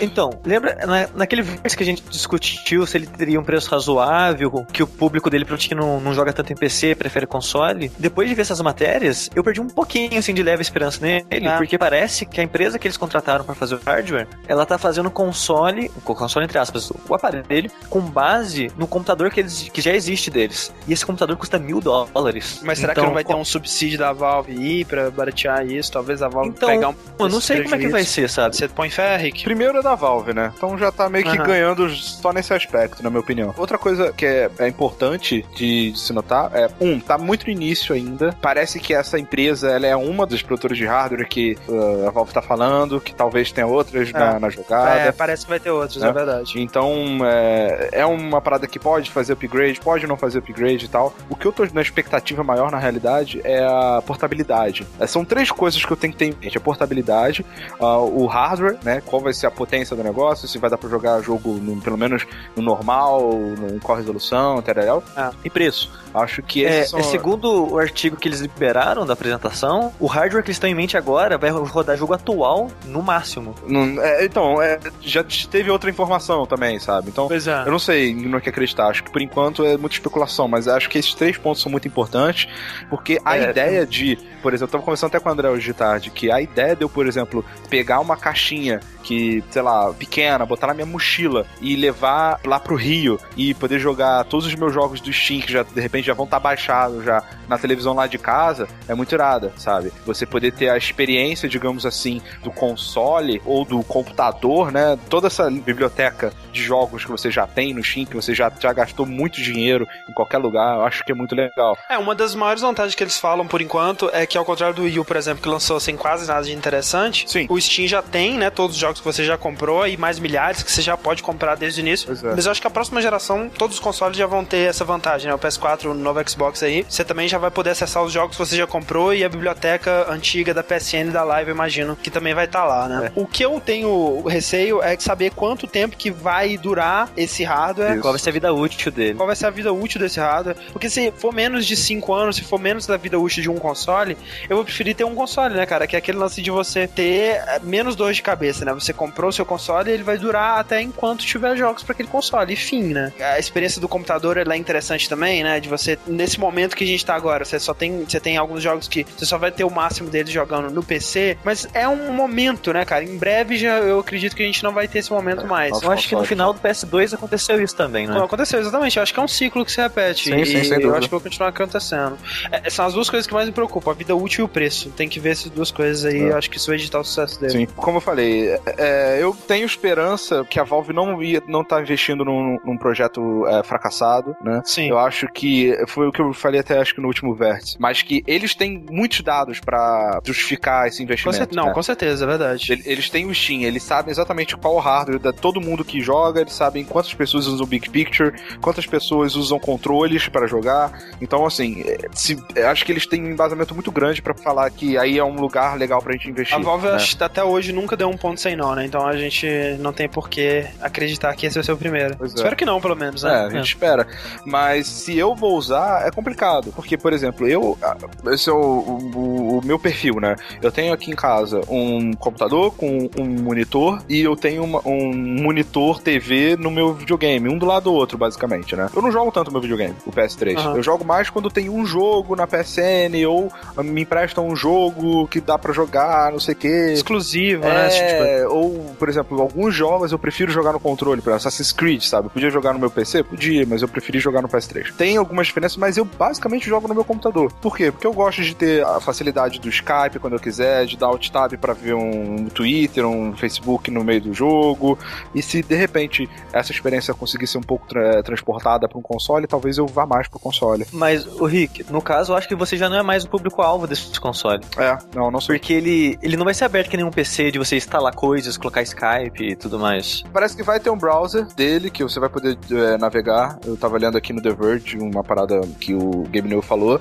Então, lembra na, naquele verso que a gente discutiu se ele teria um preço razoável, que o público dele praticamente não, não joga tanto em PC, prefere console? Depois de ver essas matérias, eu perdi um pouquinho assim de leve esperança nele, Ah. porque parece que a empresa que eles contrataram pra fazer o hardware, ela tá fazendo console, o console entre aspas, o aparelho, com base no computador que, eles, que já existe deles. E esse computador custa mil dólares. Mas será Então, que não vai ter um subsídio da Valve aí pra baratear isso? Talvez a Valve Então, pegar um. Eu não sei como é que vai ser, sabe? Você põe fé, Rick? Primeiro é da Valve, né? Então já tá meio que Aham. ganhando só nesse aspecto, na minha opinião. Outra coisa que é, é importante de, de se notar é, um, tá muito no início ainda. Parece que essa empresa ela é uma dos produtores de hardware que uh, a Valve tá falando, que talvez tenha outras na, na jogada. É, parece que vai ter outros, Né? é verdade. Então, é, é uma parada que pode fazer upgrade, pode não fazer upgrade e tal. O que eu tô na expectativa maior, na realidade, é a portabilidade. É, são três coisas que eu tenho que ter em mente. A portabilidade, ah, o hardware, né? Qual vai ser a potência do negócio, se vai dar pra jogar jogo, no- pelo menos no normal, no, com resolução, Ah. e preço. Acho que É, são... é segundo o artigo que eles liberaram da apresentação, o hardware que eles estão em mente agora vai rodar jogo atual no máximo. Não- é, então, é, já teve outra informação também, sabe? Então, Pois é. Eu não sei no que acreditar. Acho que por enquanto é muita especulação, mas acho que esses três pontos são muito importantes, porque a É, ideia de, por exemplo, eu tava conversando até com o André hoje de tarde, que a ideia de eu, por exemplo, pegar uma caixinha que, sei lá, pequena, botar na minha mochila e levar lá pro Rio e poder jogar todos os meus jogos do Steam, que já de repente já vão estar baixados já na televisão lá de casa, é muito irada, sabe? Você poder ter a experiência, digamos assim, do console ou do computador, né? Toda essa biblioteca de jogos que você já tem no Steam, que você já, já gastou muito dinheiro em qualquer lugar, eu acho que é muito legal. É, uma das maiores vantagens que eles falam por enquanto é que, ao contrário do Wii U, por exemplo, que lançou sem quase nada de interessante, Sim. o Steam já tem, né, todos os jogos que você já comprou e mais milhares que você já pode comprar desde o início. É. Mas eu acho que a próxima geração, todos os consoles já vão ter essa vantagem, né? O PS4, o novo Xbox aí, você também já vai poder acessar os jogos que você já comprou e a biblioteca antiga da PSN e da Live, eu imagino, que também vai estar lá, né? O que eu tenho receio é saber quanto tempo que vai durar esse hardware. Isso. Qual vai ser a vida útil dele? Qual vai ser a vida útil desse hardware? Porque se for menos de 5 anos, se for menos da vida útil de um console, eu vou preferir ter um console, né, cara? Que é aquele lance de você ter eh, menos dor de cabeça, né? Você comprou o seu console e ele vai durar até enquanto tiver jogos para aquele console. E fim, né? A experiência do computador é interessante também, né? De você, nesse momento que a gente tá agora, você só tem, você tem alguns jogos que você só vai ter o máximo deles jogando no PC, mas é um momento, né, cara? Em breve já eu acredito que a gente não vai ter esse momento mais. Nossa. Eu acho que no final do PS2 aconteceu isso também, né? Não, aconteceu, exatamente. Eu acho que é um ciclo que se repete. Sim, sim, sem eu acho que vai continuar acontecendo. É, são as duas coisas que mais me preocupam, a vida útil e o preço. Tem que ver essas duas coisas aí. É. Eu acho que isso vai editar o sucesso dele. Sim, como eu falei, é, eu tenho esperança que a Valve não ia, não tá investindo num, num projeto é, fracassado, né? Sim. Eu acho que foi o que eu falei até acho que no último vértice, mas que eles têm muitos dados pra justificar esse Com investimento. Não, né? com certeza, é verdade. Ele- Eles têm o Steam, eles sabem exatamente qual o hardware de todo mundo que joga, eles sabem quantas pessoas usam o Big Picture, quantas pessoas usam controles para jogar. Então, assim, é, se, é, acho que eles têm um embasamento muito grande pra falar que aí é um lugar legal pra gente investir. A Valve né? até hoje nunca deu um ponto sem nó, né? Então a gente não tem por que acreditar que esse vai ser o primeiro. É. Espero que não, pelo menos, É, né? a gente espera. Mas se eu vou usar, é complicado. Porque, por exemplo, eu. Esse é o, o- o meu perfil, né? Eu tenho aqui em casa um computador com um monitor e eu tenho uma- um monitor TV no meu videogame, um do lado do outro, basicamente, né? Eu não jogo tanto meu videogame, o PS3. Aham. Eu jogo mais quando tem um jogo na PSN ou me emprestam um jogo que dá pra jogar, não sei o quê. Exclusivo, né? Esse tipo de coisa. É, ou, por exemplo, alguns jogos eu prefiro jogar no controle, exemplo, Assassin's Creed, sabe? Eu podia jogar no meu PC? Podia, mas eu preferi jogar no PS3. Tem algumas diferenças, mas eu basicamente jogo no meu computador. Por quê? Porque eu gosto de ter a facilidade do Skype quando eu quiser, de dar alt tab pra ver um Twitter, um Facebook no meio do jogo. E se de repente essa experiência conseguir ser um pouco tra- transportada pra um console, talvez eu vá mais pro console. Mas, o Rick, no caso, eu acho que você já não é mais o público-alvo desse console. É, não, não sou. Porque ele, ele não vai ser aberto que nem um PC de você instalar coisas, colocar Skype e tudo mais. Parece que vai ter um browser dele que você vai poder é, navegar. Eu tava aqui no The Verge uma parada que o Game New falou.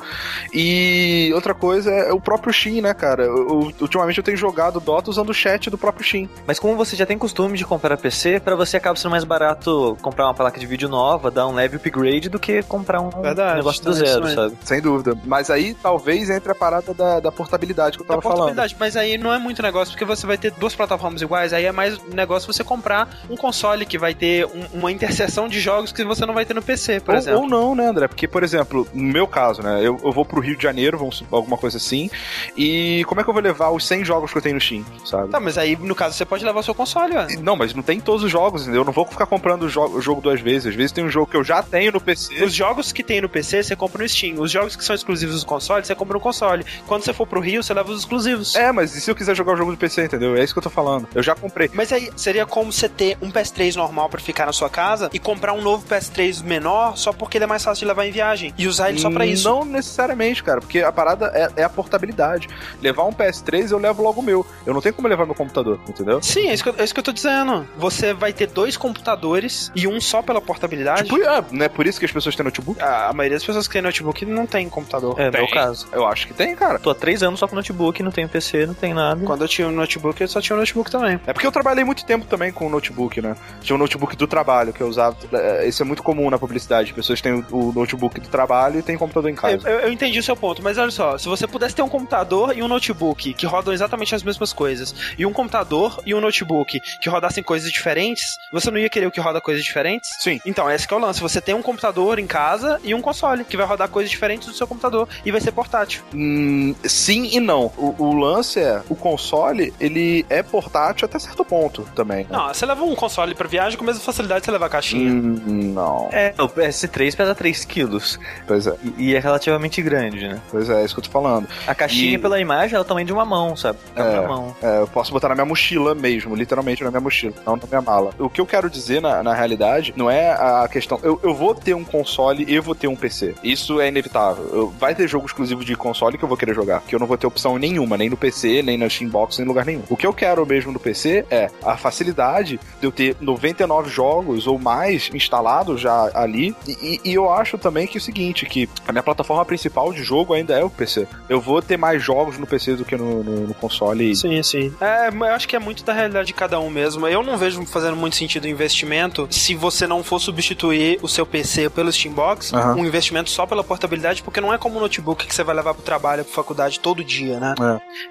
E outra coisa é o próprio Steam, né, cara? Eu- ultimamente eu tenho jogado Dota usando o chat do próprio Steam. Mas como você já tem costume de comprar PC, pra você acaba sendo mais barato comprar uma placa de vídeo nova, dar um leve upgrade, do que comprar um Verdade, negócio do também, zero, sabe? Sem dúvida. Mas aí talvez entre a parada da, da portabilidade que eu Da tava falando. portabilidade, mas aí não é muito negócio, porque você vai ter duas plataformas iguais, aí é mais negócio você comprar um console que vai ter um- uma interseção de jogos que você não vai ter no PC, por Ou, exemplo. ou não, né, André? Porque, por exemplo, no meu caso, né, eu, eu vou pro Rio de Janeiro, vamos, alguma coisa assim, e como é que eu vou levar os 100 jogos que eu tenho no Steam, sabe? Tá, mas aí no caso você pode levar o seu console, ó. Não, mas não tem todos os jogos, entendeu? Eu não vou ficar comprando o, jo- o jogo duas vezes. Às vezes tem um jogo que eu já tenho no PC. Os jogos jogos que tem no PC, você compra no Steam. Os jogos que são exclusivos do console, você compra no console. Quando você for pro Rio, você leva os exclusivos. É, mas e se eu quiser jogar o jogo do PC, entendeu? É isso que eu tô falando. Eu já comprei. Mas aí seria como você ter um PS3 normal pra ficar na sua casa e comprar um novo PS3 menor só porque ele é mais fácil de levar em viagem e usar ele só pra isso. Não necessariamente, cara, porque a parada é, é a portabilidade. Levar um PS3, eu levo logo o meu. Eu não tenho como levar meu computador, entendeu? Sim, é isso, que eu, é isso que eu tô dizendo. Você vai ter dois computadores e um só pela portabilidade. Tipo, é, não é por isso que as pessoas têm notebook? a, a maioria das pessoas que tem notebook não tem computador. É, Tem. meu caso. Eu acho que tem, cara. Tô há três anos só com notebook, não tenho PC, não tem nada. Quando eu tinha um notebook, eu só tinha um notebook também. É porque eu trabalhei muito tempo também com notebook, né? Tinha um notebook do trabalho que eu usava. é, Isso é muito comum na publicidade. Pessoas têm o, notebook do trabalho e têm computador em casa. eu- eu entendi o seu ponto, mas olha só, se você pudesse ter um computador e um notebook que rodam exatamente as mesmas coisas, e um computador e um notebook que rodassem coisas diferentes, você não ia querer o que roda coisas diferentes? Sim. Então, esse que é o lance. Você tem um computador em casa e um console que vai rodar coisas diferentes do seu computador e vai ser portátil. Hum, sim e não. O, o lance é, o console, ele é portátil até certo ponto também. né? Não, você leva um console pra viagem com a mesma facilidade que você levar a caixinha. Hum, não. É, o PS3 pesa 3 quilos Pois é, e, e é relativamente grande, né? pois é, é isso que eu tô falando. A caixinha, E- pela imagem, é o tamanho de uma mão, sabe? É É. mão. É, eu posso botar na minha mochila mesmo, literalmente na minha mochila, não na minha mala. O que eu quero dizer na, na realidade não é a questão. Eu, eu vou ter um console e eu vou ter um PC. Isso é inevitável. Eu- vai ter jogo exclusivo de console que eu vou querer jogar, que eu não vou ter opção nenhuma, nem no PC, nem na Steambox, nem em lugar nenhum. O que eu quero mesmo no PC é a facilidade de eu ter 99 jogos ou mais instalados já ali. E, e- e eu acho também que é o seguinte, que a minha plataforma principal de jogo ainda é o PC. Eu vou ter mais jogos no PC do que no, no- no console. Sim, sim. É, eu acho que é muito da realidade de cada um mesmo. Eu não vejo fazendo muito sentido o investimento se você não for substituir o seu PC pelo Steambox, Aham. um investimento só pela portabilidade, porque não é como um notebook que você vai levar pro trabalho, pra faculdade todo dia, né?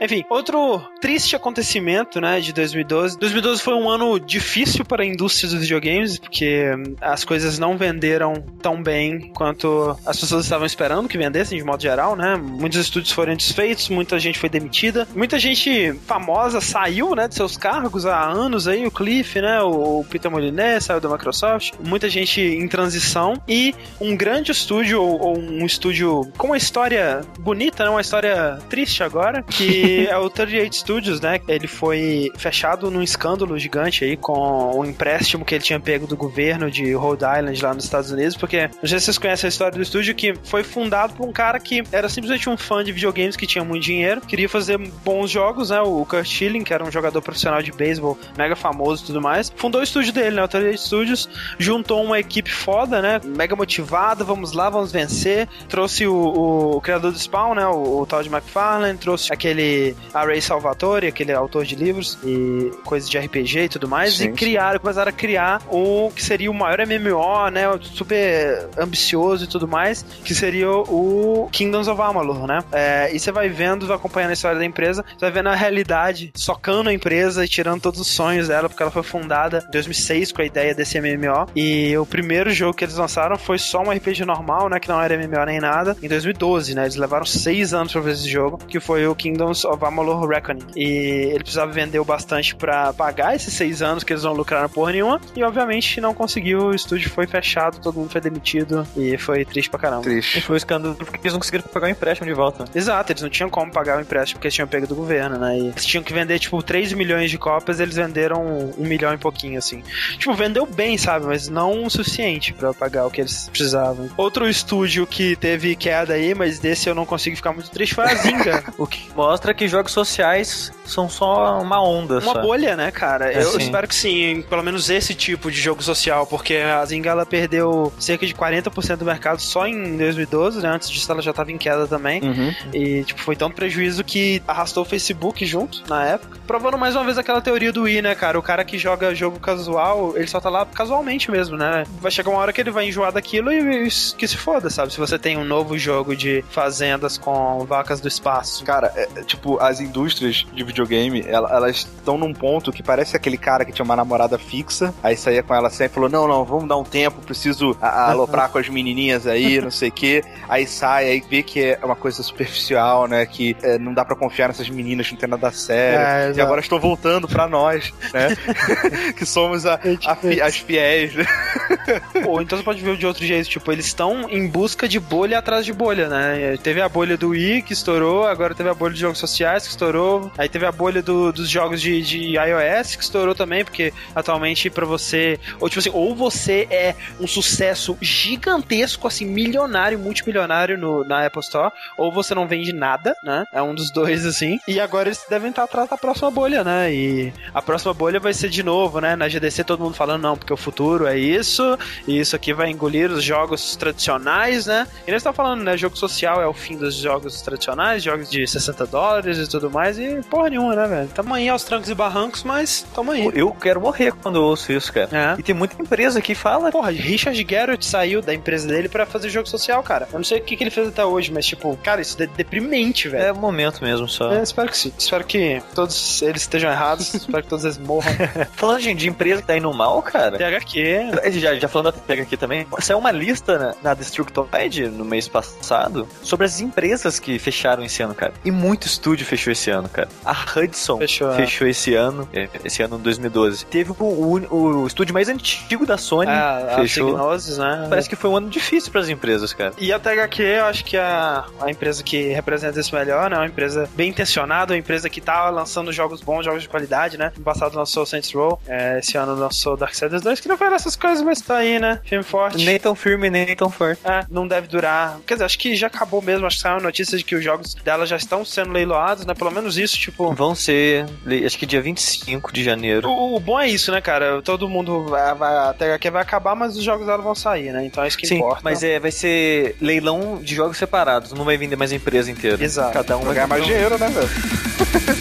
Enfim, outro triste acontecimento, né, de 2012. 2012 foi um ano difícil para a indústria dos videogames, porque as coisas não venderam tão bem quanto as pessoas estavam esperando que vendessem, de modo geral, né? Muitos estúdios foram desfeitos, muita gente foi demitida, muita gente famosa saiu, né, de seus cargos há anos aí, o Cliff, né, o Peter Molyneux saiu da Microsoft, muita gente em transição e um grande estúdio ou, ou um estúdio com uma história bonita, né, uma história triste agora, que é o 38 Studios, né? Ele foi fechado num escândalo gigante aí com o empréstimo que ele tinha pego do governo de Rhode Island lá nos Estados Unidos, porque não sei se vocês conhecem a história do estúdio que foi fundado por um cara que era simplesmente um fã de videogames que tinha muito dinheiro, queria fazer bons jogos, né? O Kurt Schilling, que era um jogador profissional de beisebol mega famoso e tudo mais, fundou o estúdio dele, né? O 38 Studios, juntou uma equipe foda, né? Mega motivada, vamos lá, vamos vencer. Trouxe o, o- o criador do Spawn, né? O, o Todd McFarlane, trouxe aquele Ray Salvatore, aquele autor de livros e coisas de RPG e tudo mais, Sim, e sim. criaram, começaram a criar o que seria o maior MMO, né? Super ambicioso e tudo mais, que seria o Kingdoms of Amalur, né? É, e você vai vendo, vai acompanhando a história da empresa, você vai vendo a realidade, socando a empresa e tirando todos os sonhos dela, porque ela foi fundada em 2006 com a ideia desse MMO. E o primeiro jogo que eles lançaram foi só um RPG normal, né? Que não era MMO nem nada, em 2012, né? Eles levaram seis anos pra fazer esse jogo, que foi o Kingdoms of Amalur Reckoning. E ele precisava vender bastante pra pagar esses seis anos que eles não lucraram porra nenhuma. E obviamente não conseguiu, o estúdio foi fechado, todo mundo foi demitido e foi triste pra caramba. E Triste. foi o escândalo porque eles não conseguiram pagar o empréstimo de volta. Exato, eles não tinham como pagar o empréstimo porque eles tinham pego do governo, né? E eles tinham que vender, tipo, 3 milhões de cópias, eles venderam um milhão e pouquinho, assim. Tipo, vendeu bem, sabe? Mas não o suficiente pra pagar o que eles precisavam. Outro estúdio que teve queda aí, mas desse eu não consigo ficar muito triste, foi a Zynga. O que mostra que jogos sociais são só uma onda. Uma só. bolha, né, cara? É, eu sim. espero que sim, pelo menos esse tipo de jogo social, porque a Zynga ela perdeu cerca de 40% do mercado só em 2012, né? Antes disso ela já tava em queda também. Uhum. E, tipo, foi tanto prejuízo que arrastou o Facebook junto na época. Provando mais uma vez aquela teoria do Wii, né, cara? O cara que joga jogo casual, ele só tá lá casualmente mesmo, né? Vai chegar uma hora que ele vai enjoar daquilo e e que se foda, sabe? Se você tem um novo jogo de fazendas com vacas do espaço. Cara, é, é, tipo, as indústrias de videogame, ela- elas estão num ponto que parece aquele cara que tinha uma namorada fixa, aí saía com ela sempre e falou: Não, não, vamos dar um tempo, preciso a- aloprar com as menininhas aí, não sei o quê. Aí sai, aí vê que é uma coisa superficial, né? Que é, não dá pra confiar nessas meninas, não tem nada sério. É, e agora estou voltando pra nós, né? que somos a- a fi- as fiéis. né? Ou então você pode ver de outro jeito, tipo, eles estão em busca de bolha atrás de bolha, né? Teve a bolha do Wii que estourou, agora teve a bolha de jogos sociais que estourou, aí teve a bolha do, dos jogos de, de iOS que estourou também, porque atualmente para você, ou tipo assim, ou você é um sucesso gigantesco, assim, milionário, multimilionário no, na Apple Store, ou você não vende nada, né? É um dos dois, assim. E agora eles devem estar atrás da próxima bolha, né? E a próxima bolha vai ser de novo, né? Na GDC todo mundo falando, não, porque o futuro é isso, e isso aqui vai engolir os jogos tradicionais, né? E eles estão falando, né? Jogo social é o fim dos jogos tradicionais, jogos de 60 dólares e tudo mais, e porra nenhuma, né, velho? Tamo aí aos trancos e barrancos, mas tamo aí. Eu quero morrer quando eu ouço isso, cara. É. E tem muita empresa que fala. Porra, Richard Garrett saiu da empresa dele pra fazer jogo social, cara. Eu não sei o que, que ele fez até hoje, mas, tipo, cara, isso é deprimente, velho. É o momento mesmo só. É, espero que sim. Espero que todos eles estejam errados. espero que todos eles morram. Falando gente, de empresa que tá indo mal, cara. THQ. Já, já falando da THQ também, saiu uma lista na, na Destructoid no mês passado sobre as empresas que fecharam esse ano, cara. E muito estúdio fechou esse ano, cara. A Hudson Fechou, é. fechou esse ano, é, esse ano 2012. Teve o, o, o estúdio mais antigo da Sony, A, a né? Parece que foi um ano difícil pras empresas, cara. E a THQ, eu acho que é a, a empresa que representa isso melhor, né? Uma empresa bem intencionada, uma empresa que tá lançando jogos bons, jogos de qualidade, né? No passado lançou Saints Row, é, esse ano lançou Darksiders 2, que não foi dessas coisas, mas tá aí, né? Filme forte. Nem tão firme, nem tão forte. É, não deve durar. Quer dizer, acho que já acabou mesmo. Acho que saiu a notícia de que os jogos dela já estão sendo leiloados, né? Pelo menos isso, tipo. Vão ser, acho que dia 25 de janeiro. O, o bom é isso, né, cara? Todo mundo vai, vai, a THQ vai acabar, mas os jogos dela vão sair, né? Então é isso que Sim, importa. mas é, vai ser leilão de jogos separados, não vai vender mais a empresa inteira. Exato. Cada um Vai vai ganhar mais um. dinheiro, né, velho?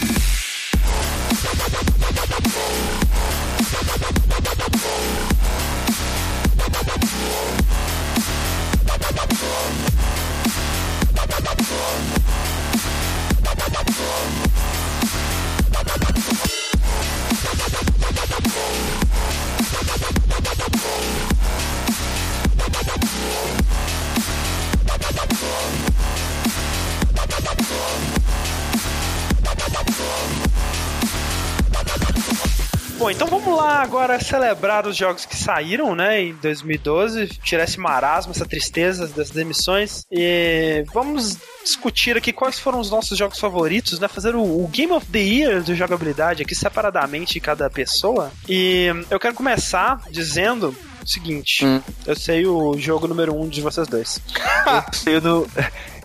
agora celebrar os jogos que saíram, né, em 2012, tirar esse marasmo, essa tristeza das demissões e vamos discutir aqui quais foram os nossos jogos favoritos, né, fazer o, o Game of the Year de jogabilidade aqui separadamente de cada pessoa. E eu quero começar dizendo o seguinte, eu sei o jogo número um de vocês dois. Eu sei o, nu-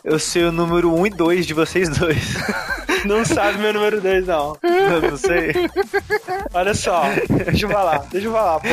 eu sei o número 1 e 2 de vocês dois. Não sabe meu número 2, não. Eu não sei. Olha só, deixa eu falar, deixa eu falar, pô.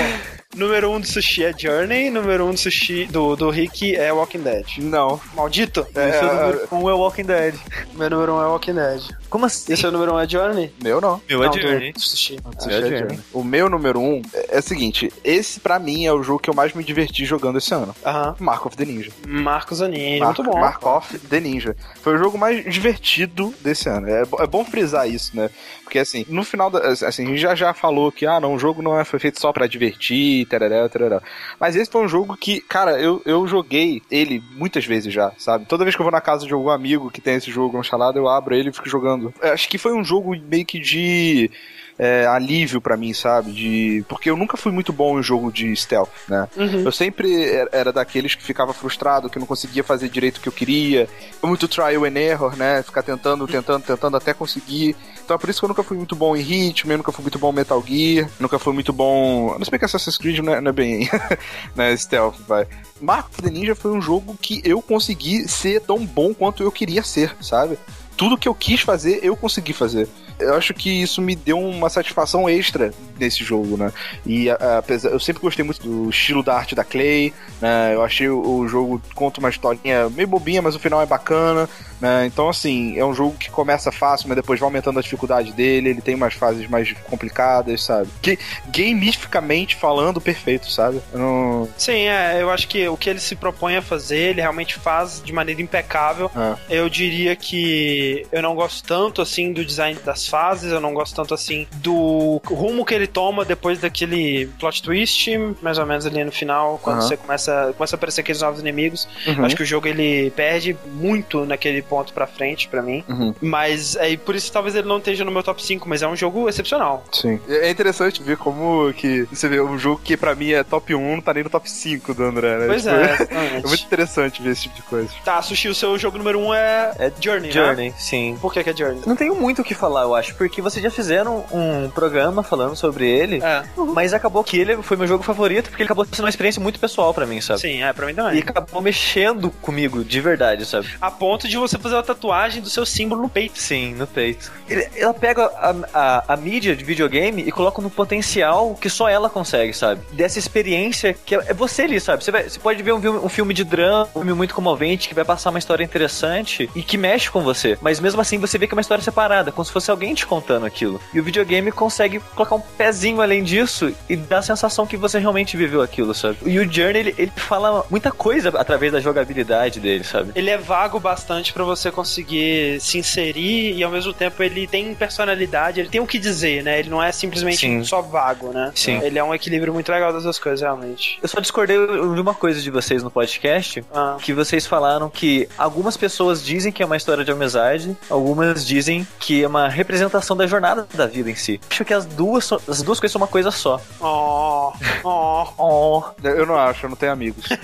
Número 1 um do sushi é Journey, número 1 um do sushi do, do Rick é Walking Dead. Não. Maldito! O seu número 1 é Walking Dead. Meu número 1 um é Walking Dead. Como assim? E o seu número 1 um é Journey? Meu não. Meu é Não, Journey. do sushi. Sushi é Journey. O meu número um é, é o seguinte: esse pra mim é o jogo que eu mais me diverti jogando esse ano. Aham. Mark of the Ninja. Marcos Anini, Mark, muito bom. Mark of the Ninja. Foi o jogo mais divertido desse ano. É, é bom frisar isso, né? Porque assim, no final da. Assim, a gente já já falou que, ah, não, o jogo não é, foi feito só pra divertir, tarará, tarará. Mas esse foi um jogo que, cara, eu, eu joguei ele muitas vezes já, sabe? Toda vez que eu vou na casa de algum amigo que tem esse jogo instalado, eu abro ele e fico jogando. Acho que foi um jogo meio que de. É, alívio pra mim, sabe? De porque eu nunca fui muito bom em jogo de stealth, né? Uhum. Eu sempre era- era daqueles que ficava frustrado, que não conseguia fazer direito o que eu queria. Muito trial and error, né? Ficar tentando, tentando, tentando até conseguir. Então é por isso que eu nunca fui muito bom em Hitman, nunca fui muito bom em Metal Gear, nunca fui muito bom. Não sei que Assassin's Creed não é, não é bem né, stealth, vai. Mark of the Ninja foi um jogo que eu consegui ser tão bom quanto eu queria ser, sabe? Tudo que eu quis fazer, eu consegui fazer. Eu acho que isso me deu uma satisfação extra nesse jogo, né? E apesar, eu sempre gostei muito do estilo da arte da Clay, né? Eu achei o, o jogo conta uma historinha meio bobinha, mas o final é bacana, né? Então, assim, é um jogo que começa fácil, mas depois vai aumentando a dificuldade dele, ele tem umas fases mais complicadas, sabe? Que, gamificamente falando, perfeito, sabe? Não... Sim, é, eu acho que o que ele se propõe a fazer, ele realmente faz de maneira impecável. É. Eu diria que eu não gosto tanto assim do design das fases, eu não gosto tanto assim do rumo que ele retoma depois daquele plot twist, mais ou menos ali no final, quando Aham. você começa, começa a aparecer aqueles novos inimigos. Uhum. Acho que o jogo ele perde muito naquele ponto pra frente, pra mim. Uhum. Mas é por isso talvez ele não esteja no meu top 5, mas é um jogo excepcional. Sim. É interessante ver como que você vê um jogo que pra mim é top 1, não tá nem no top 5 do André, né? Pois Tipo, é, É exatamente. muito interessante ver esse tipo de coisa. Tá, Sushi, o seu jogo número 1 um é, É Journey, né? Journey, sim. Por que, que é Journey? Não tenho muito o que falar, eu acho, porque vocês já fizeram um programa falando sobre ele, É, mas acabou que ele foi meu jogo favorito, porque ele acabou sendo uma experiência muito pessoal pra mim, sabe? sim, é, pra mim E também. acabou mexendo comigo, de verdade, sabe? A ponto de você fazer uma tatuagem do seu símbolo no peito. Sim, no peito. Ele- ela pega a, a, a mídia de videogame e coloca no potencial que só ela consegue, sabe? Dessa experiência que é é você ali, sabe? Você, vai- você pode ver um, filme- um filme de drama, um filme muito comovente, que vai passar uma história interessante e que mexe com você. Mas mesmo assim você vê que é uma história separada, como se fosse alguém te contando aquilo. E o videogame consegue colocar um pezinho além disso e dar a sensação que você realmente viveu aquilo, sabe? E o Journey, ele, ele fala muita coisa através da jogabilidade dele, sabe? Ele é vago bastante pra você conseguir se inserir e ao mesmo tempo ele tem personalidade, ele tem o que dizer, né? Ele não é simplesmente Sim. só vago, né? Sim. Ele é um equilíbrio muito legal das duas coisas, realmente. Eu só discordei de uma coisa de vocês no podcast, Ah, que vocês falaram que algumas pessoas dizem que é uma história de amizade, algumas dizem que é uma representação da jornada da vida em si. Acho que as duas, as duas coisas são uma coisa só. Oh, oh. Oh. Eu não acho, eu não tenho amigos.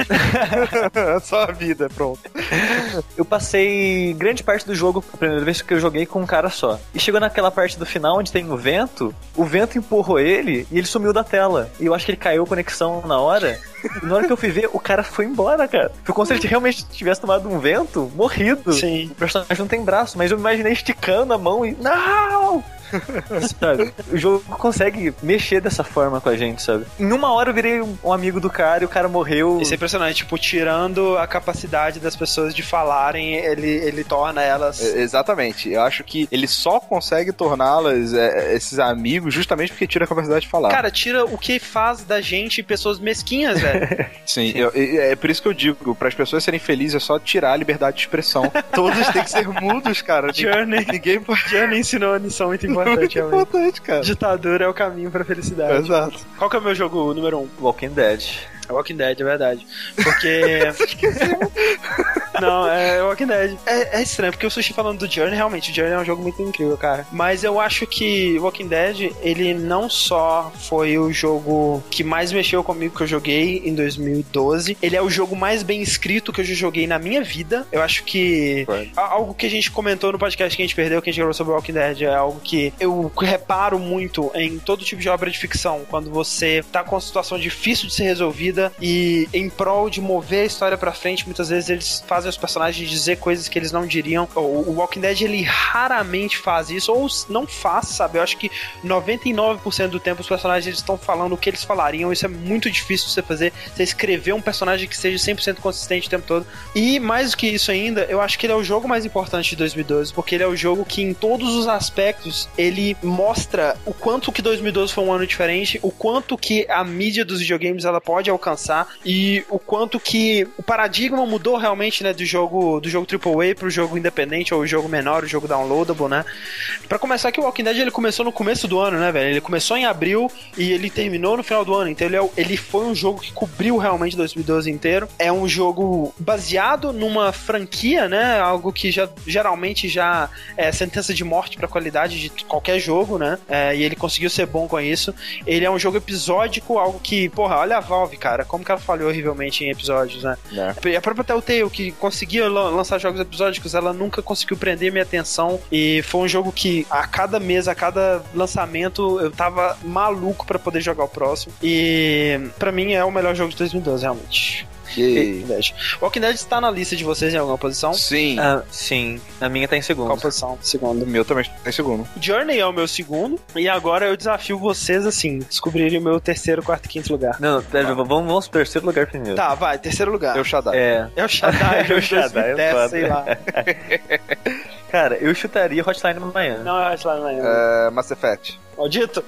É Só a vida, pronto. Eu passei grande parte do jogo, a primeira vez que eu joguei com um cara só. E chegou naquela parte do final onde tem o vento, o vento empurrou ele e ele sumiu da tela. E eu acho que ele caiu conexão na hora. E na hora que eu fui ver, o cara foi embora, cara. Foi como se ele realmente tivesse tomado um vento, morrido. Sim. O personagem não tem braço, mas eu me imaginei esticando a mão e. Não! Sabe? O jogo consegue mexer dessa forma com a gente, sabe? Em uma hora eu virei um amigo do cara e o cara morreu. Isso é impressionante, tipo, tirando a capacidade das pessoas de falarem, ele, ele torna elas. É, Exatamente. Eu acho que ele só consegue torná-las é, esses amigos justamente porque tira a capacidade de falar. Cara, tira o que faz da gente pessoas mesquinhas, velho. Sim, eu- e- é por isso que eu digo, para as pessoas serem felizes é só tirar a liberdade de expressão. Todos têm que ser mudos, cara. Journey. Ninguém pode. Journey ensinou uma lição muito importante, Muito realmente. importante, cara. Ditadura é o caminho pra felicidade. Exato. Qual que é o meu jogo número um? Walking Dead. É Walking Dead, é verdade. Porque. Não, é Walking Dead. É, é estranho, porque o Sushi falando do Journey, realmente, o Journey é um jogo muito incrível, cara. Mas eu acho que Walking Dead, ele não só foi o jogo que mais mexeu comigo que eu joguei em 2012, ele é o jogo mais bem escrito que eu já joguei na minha vida. Eu acho que Foi. algo que a gente comentou no podcast que a gente perdeu, que a gente gravou sobre Walking Dead, é algo que eu reparo muito em todo tipo de obra de ficção, quando você tá com uma situação difícil de ser resolvida e em prol de mover a história pra frente, muitas vezes eles fazem os personagens dizer coisas que eles não diriam. O Walking Dead, ele raramente faz isso, ou não faz, sabe? Eu acho que 99% do tempo os personagens estão falando o que eles falariam, isso é muito difícil você fazer, você escrever um personagem que seja 100% consistente o tempo todo. E mais do que isso ainda, eu acho que ele é o jogo mais importante de 2012, porque ele é o jogo que em todos os aspectos ele mostra o quanto que 2012 foi um ano diferente, o quanto que a mídia dos videogames ela pode alcançar e o quanto que o paradigma mudou realmente, né, do jogo do jogo AAA pro jogo independente ou o jogo menor, o jogo downloadable, né? Pra começar que o Walking Dead ele começou no começo do ano, né, velho? Ele começou em abril e ele terminou no final do ano. Então ele, é ele foi um jogo que cobriu realmente 2012 inteiro. É um jogo baseado numa franquia, né? Algo que já geralmente já é sentença de morte pra qualidade de qualquer jogo, né? É, e ele conseguiu ser bom com isso. Ele é um jogo episódico, algo que, porra, olha a Valve, cara, como que ela falhou horrivelmente em episódios, né? É. E A própria Telltale, que conseguia lan- lançar jogos episódicos, ela nunca conseguiu prender minha atenção. E foi um jogo que a cada mês, a cada lançamento, eu tava maluco pra poder jogar o próximo. E pra mim é o melhor jogo de 2012, realmente. E- Walking Dead. Está na lista de vocês em alguma posição? Sim. Ah, sim. A minha tá em segundo. Qual posição? O Segundo. meu também tá em segundo. Journey é o meu segundo. E agora eu desafio vocês, assim, descobrirem o meu terceiro, quarto e quinto lugar. Não, pera, vamos, vamos pro terceiro lugar primeiro. Tá, vai, terceiro lugar. Eu Shaddai. É. É o Shaddai, É o o Shaddai, é 2010, foda. sei lá. Cara, eu chutaria Hotline Miami. Não é o Hotline Miami. É, Mass Effect. Maldito.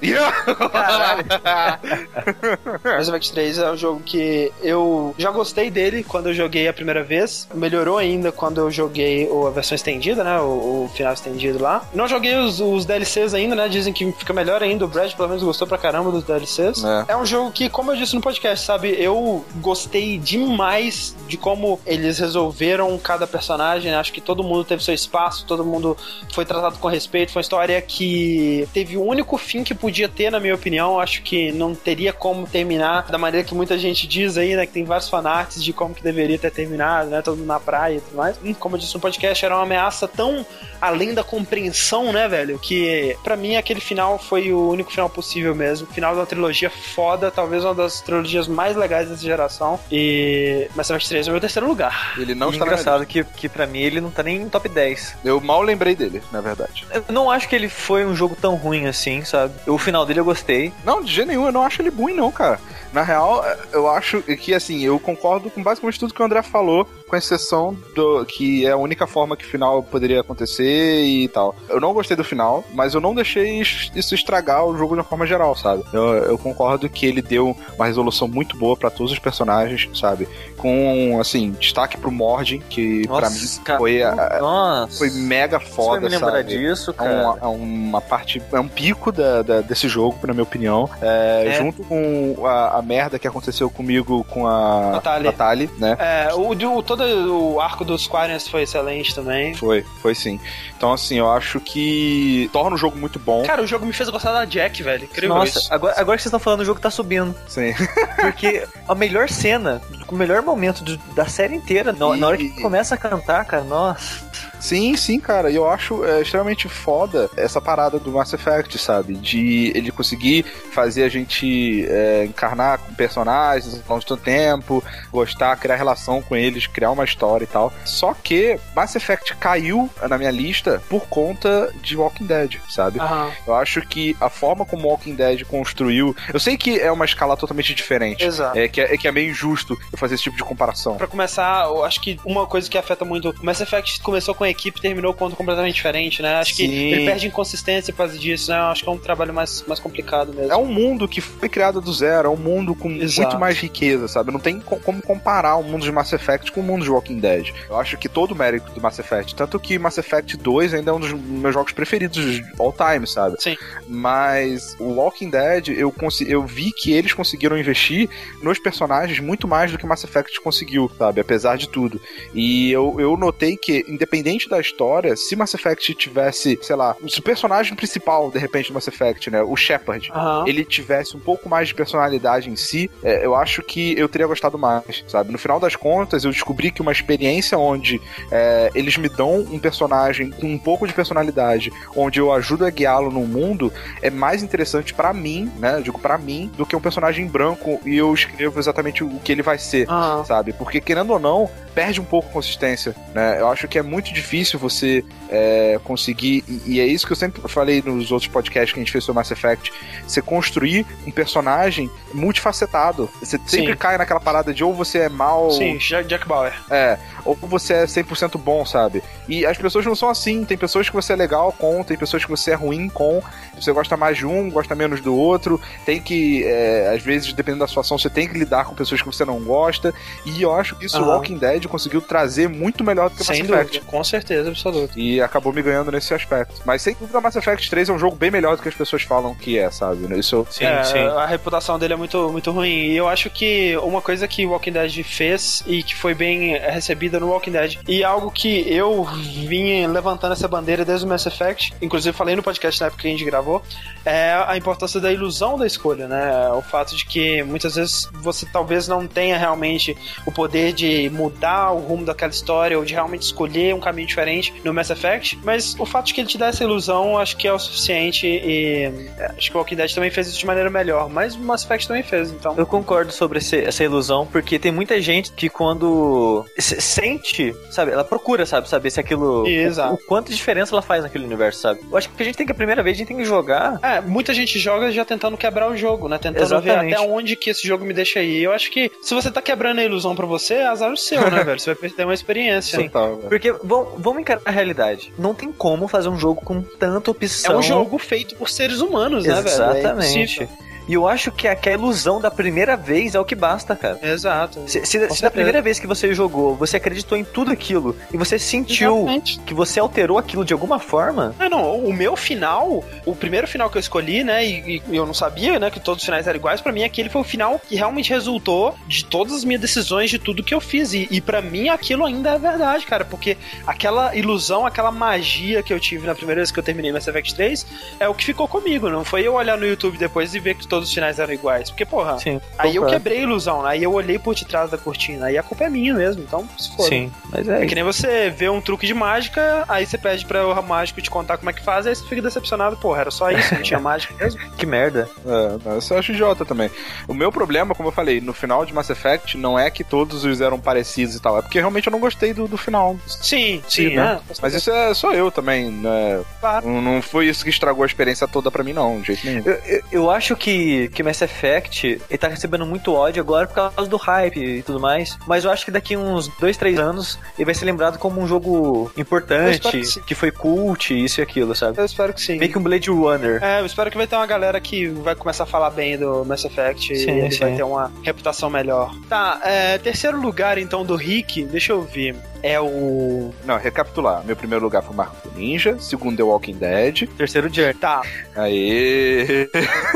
Mass Effect 3 é um jogo que eu já gostei dele quando eu joguei a primeira vez. Melhorou ainda quando eu joguei a versão estendida, né? O, o final estendido lá. Não joguei os, os, DLCs ainda, né? Dizem que fica melhor ainda. O Brad, pelo menos, gostou pra caramba dos DLCs. É. é um jogo que, como eu disse no podcast, sabe? Eu gostei demais de como eles resolveram cada personagem. Acho que todo mundo teve seu espaço, todo mundo foi tratado com respeito. Foi uma história que teve o único fim que podia ter, na minha opinião. Acho que não teria como terminar da maneira que muita gente diz aí, né? Que tem vários fanarts de como que deveria ter terminado, né? Todo mundo na praia e tudo mais. E, como eu disse no podcast, era uma ameaça tão além da compreensão, né, velho? Que para mim aquele final foi o único final possível mesmo. Final de uma trilogia foda, talvez uma das trilogias mais legais dessa geração. E Mass Effect 3 é o meu terceiro lugar. Ele não e está engraçado que, que para mim ele não tá nem em top 10. Eu mal lembrei dele, na verdade. Eu não acho que ele foi um jogo tão ruim assim, sabe? O final dele eu gostei. Não, de jeito nenhum, eu não acho ele ruim não, cara. Na real, eu acho que assim, eu concordo com basicamente tudo que o André falou com exceção do que é a única forma que o final poderia acontecer e tal. Eu não gostei do final, mas eu não deixei isso estragar o jogo de uma forma geral, sabe? Eu, eu concordo que ele deu uma resolução muito boa para todos os personagens, sabe? Com, assim, destaque pro Mordin, que para mim foi, a, foi mega foda, Você vai me lembrar sabe? disso, cara. É, uma, é uma parte, é um pico da, da, desse jogo, na minha opinião. É, é. Junto com a, a, merda que aconteceu comigo com a Natali, né? É, o, o, todo o arco dos Quarians foi excelente também. Foi, foi sim. Então, assim, eu acho que torna o jogo muito bom. Cara, o jogo me fez gostar da Jack, velho. Incrível Nossa, isso. Agora, agora que vocês estão falando, o jogo tá subindo. Sim. Porque a melhor cena, o melhor momento do, da série inteira, na, e... na hora que começa a cantar, cara, nossa. Sim, sim, cara. E eu acho é, extremamente foda essa parada do Mass Effect, sabe? De ele conseguir fazer a gente é, encarnar com personagens ao longo do tempo, gostar, criar relação com eles, criar uma história e tal. Só que Mass Effect caiu na minha lista por conta de Walking Dead, sabe? Uhum. Eu acho que a forma como Walking Dead construiu. Eu sei que é uma escala totalmente diferente. Exato. É que é, é que é meio injusto eu fazer esse tipo de comparação. Para começar, eu acho que uma coisa que afeta muito. Mass Effect começou com equipe terminou com outro completamente diferente, né? Acho Sim. que ele perde inconsistência por causa disso, né? Acho que é um trabalho mais, mais complicado mesmo. É um mundo que foi criado do zero, é um mundo com Exato. muito mais riqueza, sabe? Não tem como comparar o mundo de Mass Effect com o mundo de Walking Dead. Eu acho que todo o mérito do Mass Effect, tanto que Mass Effect 2 ainda é um dos meus jogos preferidos de all time, sabe? Sim. Mas o Walking Dead, eu, eu vi que eles conseguiram investir nos personagens muito mais do que Mass Effect conseguiu, sabe? Apesar de tudo. E eu, eu notei que, independente da história, história, se Mass Effect tivesse, sei lá, se o personagem principal, de repente, do Mass Effect, né, o Shepard, uhum. ele tivesse um pouco mais de personalidade em si, é, eu acho que eu teria gostado mais, sabe? No final das contas, eu descobri que uma experiência onde é, eles me dão um personagem com um pouco de personalidade, onde eu ajudo a guiá-lo no mundo, é mais interessante para mim, né? Eu digo para mim, do que um personagem branco e eu escrevo exatamente o que ele vai ser, uhum. sabe? Porque querendo ou não, perde um pouco a consistência, né? Eu acho que é muito difícil você é, conseguir, e, e, é isso que eu sempre falei nos outros podcasts que a gente fez sobre Mass Effect, você construir um personagem multifacetado. Você sempre Sim. cai naquela parada de ou você é mal. Sim, Jack Bauer. É, ou você é 100% bom, sabe? E as pessoas não são assim. Tem pessoas que você é legal com, tem pessoas que você é ruim com. Você gosta mais de um, gosta menos do outro. Tem que, é, às vezes, dependendo da situação, você tem que lidar com pessoas que você não gosta. E eu acho que isso o Walking Dead conseguiu trazer muito melhor do que Sem Mass dúvida, Effect. Com certeza, absoluto. E acabou me ganhando nesse aspecto. Mas sem dúvida, Mass Effect 3 é um jogo bem melhor do que as pessoas falam que é, sabe? Isso sim, é, sim. A reputação dele é muito, muito ruim. E eu acho que uma coisa que o Walking Dead fez e que foi bem recebida no Walking Dead e algo que eu vim levantando essa bandeira desde o Mass Effect, inclusive falei no podcast na época que a gente gravou, é a importância da ilusão da escolha, né? O fato de que muitas vezes você talvez não tenha realmente o poder de mudar o rumo daquela história ou de realmente escolher um caminho diferente no Mass Effect, mas o fato de que ele te dá essa ilusão acho que é o suficiente e é, acho que o Walking Dead também fez isso de maneira melhor, mas o Mass Effect também fez, então. Eu concordo sobre esse, essa ilusão, porque tem muita gente que quando sente, sabe, ela procura, sabe, saber se aquilo. Exato. O, o quanto de diferença ela faz naquele universo, sabe? Eu acho que a gente tem que, a primeira vez, a gente tem que jogar. É, muita gente joga já tentando quebrar o jogo, né? Tentando Exatamente. ver até onde que esse jogo me deixa aí. Eu acho que se você tá quebrando a ilusão pra você, é azar o seu, né, velho? Você vai perder uma experiência. Sim. Porque, vamos, vamos encarar a realidade. Não tem como fazer um jogo com tanta opção. É um jogo feito por seres humanos, né, velho? É Exatamente. impossível. E eu acho que a, que a ilusão da primeira vez é o que basta, cara. Exato. Se, se- se da primeira vez que você jogou, você acreditou em tudo aquilo e você sentiu Exatamente. que você alterou aquilo de alguma forma, Ah, não, o meu final, o primeiro final que eu escolhi, né, e, e eu não sabia, né, que todos os finais eram iguais, pra mim aquele foi o final que realmente resultou de todas as minhas decisões, de tudo que eu fiz. E, e para mim aquilo ainda é verdade, cara, porque aquela ilusão, aquela magia que eu tive na primeira vez que eu terminei Mass Effect 3 é o que ficou comigo, não foi eu olhar no YouTube depois e ver que todos os finais eram iguais. Porque, porra, sim. aí eu quebrei a ilusão, né, aí eu olhei por detrás da cortina, aí a culpa é minha mesmo, então se for. Sim, mas é, É que nem você vê um truque de mágica, aí você pede pra o mágico te contar como é que faz, aí você fica decepcionado, porra, era só isso, não tinha mágica mesmo. que merda. É, eu acho idiota também. O meu problema, como eu falei, no final de Mass Effect, não é que todos os eram parecidos e tal, é porque realmente eu não gostei do, do final. Sim, sim, né? é. Mas isso é só eu também, né? Claro. Não, não foi isso que estragou a experiência toda pra mim, não, de jeito nenhum. Eu, eu, eu acho que, que Mass Effect ele tá recebendo muito ódio agora por causa do hype e tudo mais. Mas eu acho que daqui uns dois, três anos ele vai ser lembrado como um jogo importante, que que foi cult, isso e aquilo, sabe? Eu espero que sim. Meio que um Blade Runner. É, eu espero que vai ter uma galera que vai começar a falar bem do Mass Effect Sim, e ele sim. vai ter uma reputação melhor. Tá, é, terceiro lugar então do Rick, deixa eu ver. É o. Não, recapitular. Meu primeiro lugar foi Marco Ninja, segundo The Walking Dead. Terceiro Journey. Tá, Aê!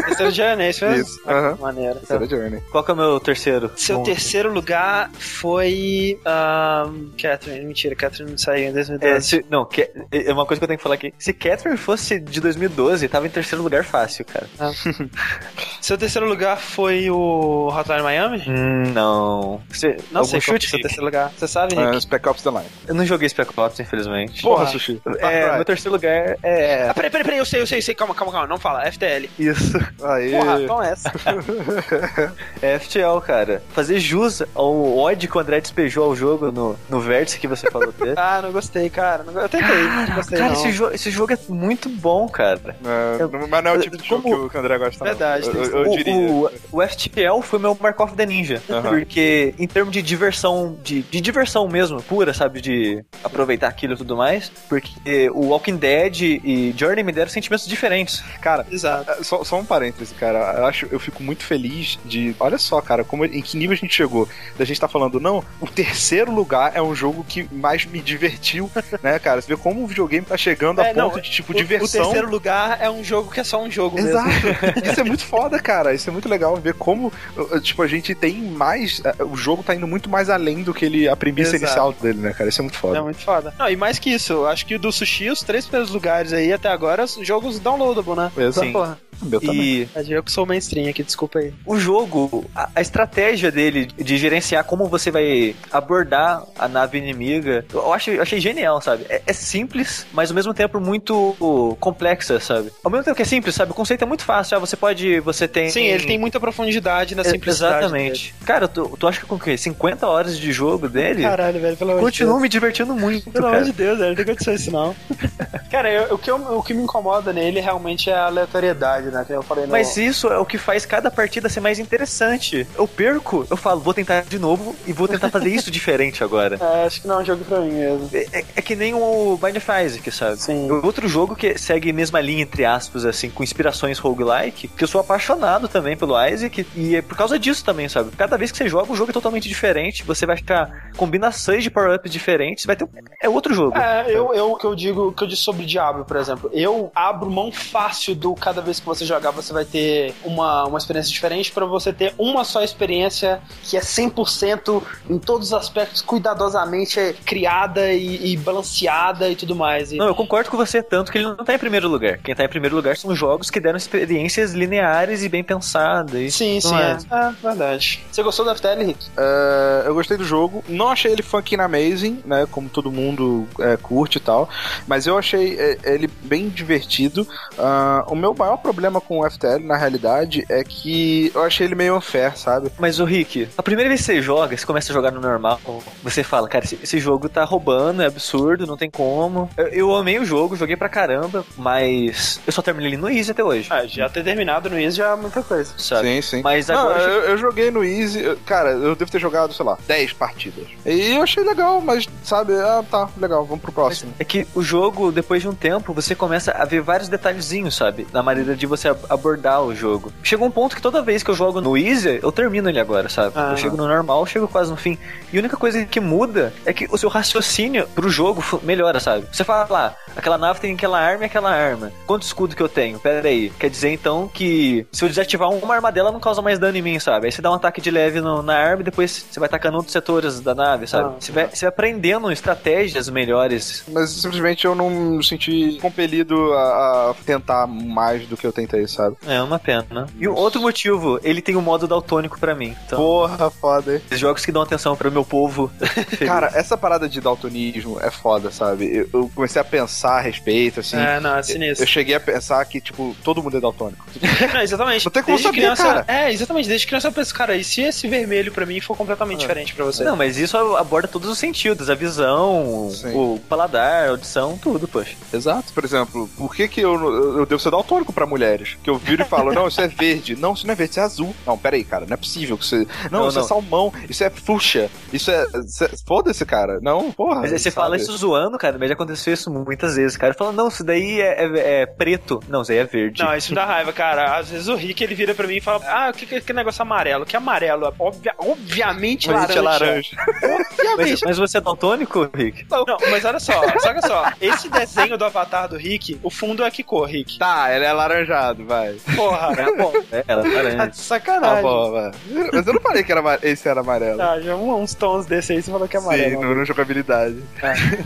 terceiro janeiro, isso mesmo? Isso, aham. Maneiro. Terceira Journey. Qual que é o meu terceiro? Seu Bom, terceiro lugar foi. ahn, Catherine. Mentira, Catherine não saiu em É, 2012. se, não, que, é uma coisa que eu tenho que falar aqui. Se Catherine fosse de 2012, tava em terceiro lugar fácil, cara. Seu terceiro lugar foi o Hotline Miami? Hum, não. Você, Não algum sei chute? que é o seu terceiro lugar. Você sabe, Ah, Rick? Spec Ops The Line. Eu não joguei Spec Ops, infelizmente. Porra, Porra. Sushi. É, meu terceiro lugar é. Ah, peraí, peraí, peraí, eu sei, eu sei, eu sei. Calma, calma, calma. Não fala. FTL. Isso. Aê! Porra, então é essa. É FTL, cara. Fazer jus ao ódio que o André despejou ao jogo no, no vértice que você falou dele. ah, não gostei, cara. Não, eu tentei, não gostei. cara, não. esse, jo esse jogo é muito bom, cara. É, mas não é o tipo de jogo Como- que o André gosta. não. Verdade, Eu, tem eu, eu o, diria. o, o FTL foi meu Mark of the Ninja. Porque, em termos de diversão, de, de diversão mesmo, pura, sabe? De aproveitar aquilo e tudo mais. Porque o Walking Dead e Journey me deram sentimentos diferentes. Cara, Exato. É, Só, só um parêntese, cara. Eu acho, eu fico muito feliz de. Olha só, cara, como em que nível a gente chegou. Da gente tá falando, não, o terceiro lugar é um jogo que mais me divertiu, né, cara? Você vê como o videogame tá chegando a É, não, ponto de, tipo, O- diversão. O terceiro lugar é um jogo que é só um jogo mesmo. Exato. Isso é muito foda, cara. Isso é muito legal ver como, uh, tipo, a gente tem mais. uh, O jogo tá indo muito mais além do que ele, a premissa Exato. inicial dele, né, cara? Isso é muito É foda. muito foda. Não, e mais que isso, eu acho que do sushi, os três primeiros lugares aí até agora, jogos downloadable, né? Exato. Sim. Porra, Meu também. E é eu que sou mainstream aqui, desculpa aí. o jogo, a, a estratégia dele de gerenciar como você vai abordar a nave inimiga, eu acho, eu achei genial, sabe? É, é simples, mas ao mesmo tempo muito complexa, sabe? Ao mesmo tempo que é simples, sabe? O conceito é muito fácil. Ah, você pode. Você tem. Sim, ele tem muita profundidade na É, simplicidade. Exatamente. Cara, tu, tu acha que com o quê? 50 horas de jogo dele? dele. Caralho, velho, pelo amor de Continuo me divertindo muito, Pelo amor de Deus, não tem condição isso não. Cara, eu- o, que eu- o que me incomoda nele realmente é a aleatoriedade, né? Que eu falei no... Mas isso é o que faz cada partida ser mais interessante. Eu perco, eu falo, vou tentar de novo e vou tentar fazer isso diferente agora. É, acho que não é um jogo pra mim mesmo. É, é- é que nem o Bind of Isaac, sabe? Sim. Outro jogo que segue a mesma linha, entre aspas, assim, com inspirações roguelike, que eu sou apaixonado também pelo Isaac, e é por causa disso também, sabe? Cada vez que você joga, o jogo é totalmente diferente, você vai ficar combinações de power-ups diferentes, vai ter. É outro jogo. É, eu, eu que eu digo, o que eu disse sobre Diablo, por exemplo, eu abro mão fácil do cada vez que você jogar, você vai ter uma, uma experiência diferente pra você ter uma só experiência que é 100% em todos os aspectos cuidadosamente criada e, e balanceada e tudo mais. E- Não, eu concordo com você tanto que ele não tá em primeiro lugar. Quem tá em primeiro lugar são jogos que deram experiências lineares e bem pensadas. e Sim, sim, é. é. verdade. Você gostou do FTL, Rick? É, eu gostei do jogo. Não achei ele fucking amazing, né? Como todo mundo é, curte e tal. Mas eu achei é, ele bem divertido. Ah, o meu maior problema com o FTL, na realidade, é que eu achei ele meio unfair, sabe? Mas o Rick, a primeira vez que você joga, você começa a jogar no normal, você fala, cara, esse, esse jogo tá roubando, é absurdo, não tem como. Eu, eu amei o jogo, joguei pra caramba, mas eu só terminei ele no Easy até hoje. Ah, já ter terminado no Easy já é muita coisa. Sabe? Sim, sim. Mas Não, agora. eu, eu joguei no Easy, cara, eu devo ter jogado, sei lá, 10 partidas. E eu achei legal, mas, sabe, ah, tá, legal, vamos pro próximo. É que o jogo, depois de um tempo, você começa a ver vários detalhezinhos, sabe? Na maneira de você ab- abordar o jogo. Chegou um ponto que toda vez que eu jogo no Easy, eu termino ele agora, sabe? Ah. Eu chego no normal, eu chego quase no fim. E a única coisa que muda é que o seu raciocínio pro jogo melhora, sabe? Você fala, ah, aquela nave tem aquela arma e aquela arma. Quanto escudo que eu tenho? Pera aí. Quer dizer então que se eu desativar uma arma dela, não causa mais dano em mim, sabe? Aí você dá um ataque de leve no- na arma e depois você vai atacando outros setores da nave, sabe? Ah. Você, vai, você vai aprendendo estratégias melhores Mas simplesmente eu não me senti compelido a, a tentar mais do que eu tentei, sabe? É uma pena. né? E o outro motivo, ele tem um modo daltônico pra mim. Então, Porra, foda, hein? esses jogos que dão atenção para o meu povo. Cara, essa parada de daltonismo é foda, sabe? Eu, eu comecei a pensar a respeito, assim. É, não, é eu, sinistro. eu cheguei a pensar que, tipo, todo mundo é daltônico. Não, exatamente. Não tem como Desde saber, criança, cara. É, exatamente. Desde criança eu penso, cara, e se esse vermelho pra mim for completamente Ah. diferente pra você? Não, mas isso aborda todos os sentidos, a visão, Sim. o paladar, a audição, tudo, poxa. Exato. Por exemplo, por que que eu, eu, devo ser daltônico pra mulheres? Que eu viro e falo, não, isso é verde. Não, isso não é verde, isso é azul. Não, peraí, cara, não é possível que você... Não, Não, isso é não. salmão, isso é fuchsia, isso é... isso é- Foda-se, cara. Não, porra. Mas aí você sabe? fala isso zoando, cara, mas já aconteceu isso muitas vezes. Cara, fala, não, isso daí é, é- é preto. Não, isso aí é verde. Não, isso me dá raiva, cara. Às vezes o Rick ele vira pra mim e fala: Ah, o que, que, que negócio amarelo? Que amarelo? Obvia- obviamente Mas laranja. é laranja. mas, Obviamente. Mas você é daltônico, Rick? Não, mas olha só, olha só. Esse desenho do avatar do Rick, o fundo é que cor, Rick? Tá, ele é alaranjado, vai. Porra. É bom. É, ela é Tá laranja. Tá sacanagem. bom, vai. Mas eu não falei que era, esse era amarelo. Ah, já uns tons desse aí, você falou que é amarelo. Sim, no, no jogabilidade.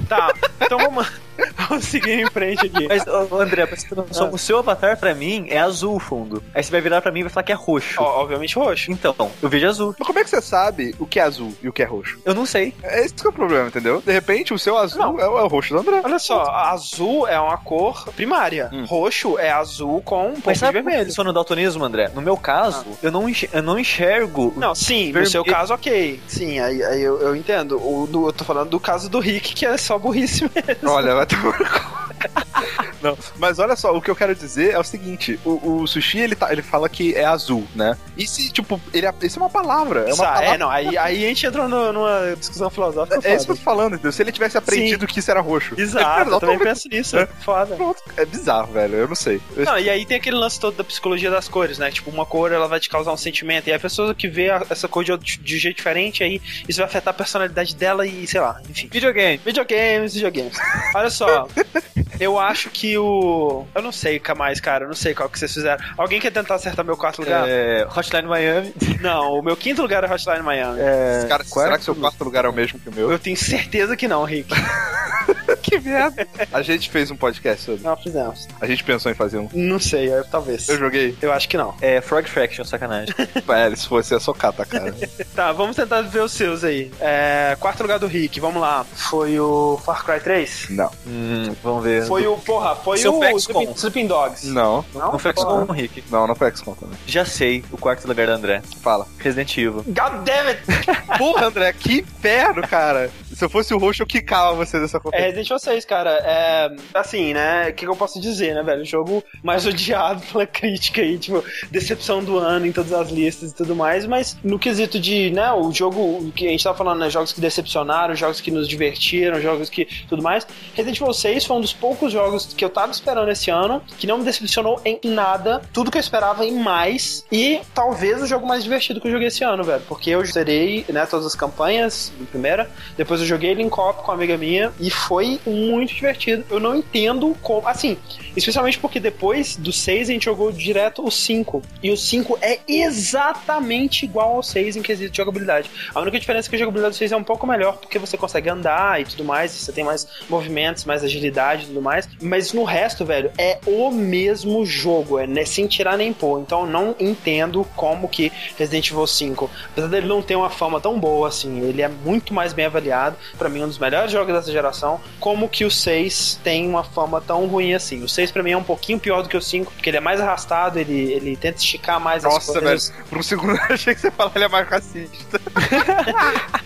Tá, então vamos, vamos seguir em frente aqui. Mas, ô, André, pra você noção, o seu avatar pra mim é azul o fundo. Aí você vai virar pra mim e vai falar que é roxo. Ó, obviamente roxo. Então, eu vejo azul. Mas como é que você sabe o que é azul e o que é roxo? Eu não sei. É esse que é o problema, entendeu? De repente, o seu azul Não. é, o- é o roxo do André. Olha só, azul é uma cor primária. Hum. Roxo é azul com um pouco Mas de sabe como vermelho. funciona o daltonismo, André? No meu caso, eu, não eu não enxergo. Não, sim, no seu caso, ok. Sim, aí, aí eu, eu entendo. O do, eu tô falando do caso do Rick, que é só burrice mesmo. Olha, vai tomar no cu. Não, mas olha só, o que eu quero dizer é o seguinte: o, o sushi ele, tá, ele fala que é azul, né? E se, tipo, ele é, isso é uma palavra. É uma Sa- palavra. é, não, aí, aí a gente entra no- numa discussão filosófica. É isso que eu tô falando, entendeu? Se ele tivesse aprendido que isso era roxo. Exato, Ele- eu também penso nisso. É. Foda. Pronto, é bizarro, velho. Eu não sei. Eu- Não, e aí tem aquele lance todo da psicologia das cores, né? Tipo, uma cor ela vai te causar um sentimento. E a pessoa que vê a- essa cor de, de jeito diferente, aí isso vai afetar a personalidade dela e sei lá, enfim. Videogame. Videogames, videogames. Olha só. Eu acho que o. Eu não sei mais, cara. Eu não sei qual que vocês fizeram. Alguém quer tentar acertar meu quarto lugar? É, Hotline Miami. Não, o meu quinto lugar é Hotline Miami. É, Cara, será quarto- que seu quarto lugar é o mesmo que o meu? Eu tenho certeza que não, Rick. que merda. A gente fez um podcast sobre. Não fizemos. A gente pensou em fazer um. Não sei, eu- talvez. Eu joguei. Eu acho que não. É Frog Fraction, sacanagem. É, se fosse a socata, cara. Tá, vamos tentar ver os seus aí. É, quarto lugar do Rick, vamos lá. Foi o Far Cry 3? Não. hum, vamos ver. Foi o, porra, foi Seu o XCOM. Sleeping, Sleeping Dogs. Não. Não, Não foi Porra. com o Rick. Não, não foi XCOM também. Já sei, o quarto lugar da André. Fala. Resident Evil. God damn it! Porra, André, que inferno, cara. Se eu fosse o roxo, eu quicava você dessa É competição. Resident Evil 6, cara. É, assim, né? O que, que eu posso dizer, né, velho? O jogo mais odiado pela crítica aí, tipo, decepção do ano em todas as listas e tudo mais. Mas no quesito de, né, o jogo que a gente tava falando, né? Jogos que decepcionaram, jogos que nos divertiram, jogos que tudo mais. Resident Evil 6 foi um dos poucos jogos que eu tava esperando esse ano, que não me decepcionou em nada. Tudo que eu esperava em mais. E talvez o jogo mais divertido que eu joguei esse ano, velho. Porque eu zerei, né, todas as campanhas, primeira. Depois eu joguei ele em copo com uma amiga minha e foi muito divertido. Eu não entendo como. Assim, especialmente porque depois do 6 a gente jogou direto o 5. E o 5 é exatamente igual ao 6 em quesito de jogabilidade. A única diferença é que a jogabilidade do 6 é um pouco melhor porque você consegue andar e tudo mais, você tem mais movimentos, mais agilidade e tudo mais. Mas no resto, velho, é o mesmo jogo, é sem tirar nem pôr. Então não entendo como que Resident Evil 5, apesar dele não ter uma fama tão boa assim, ele é muito mais bem avaliado. Pra mim um dos melhores jogos dessa geração, como que o 6 tem uma fama tão ruim assim. O 6 pra mim é um pouquinho pior do que o 5, porque ele é mais arrastado, ele, ele tenta esticar mais as Nossa, velho. coisas. Por um segundo eu achei que você falava ele é mais racista.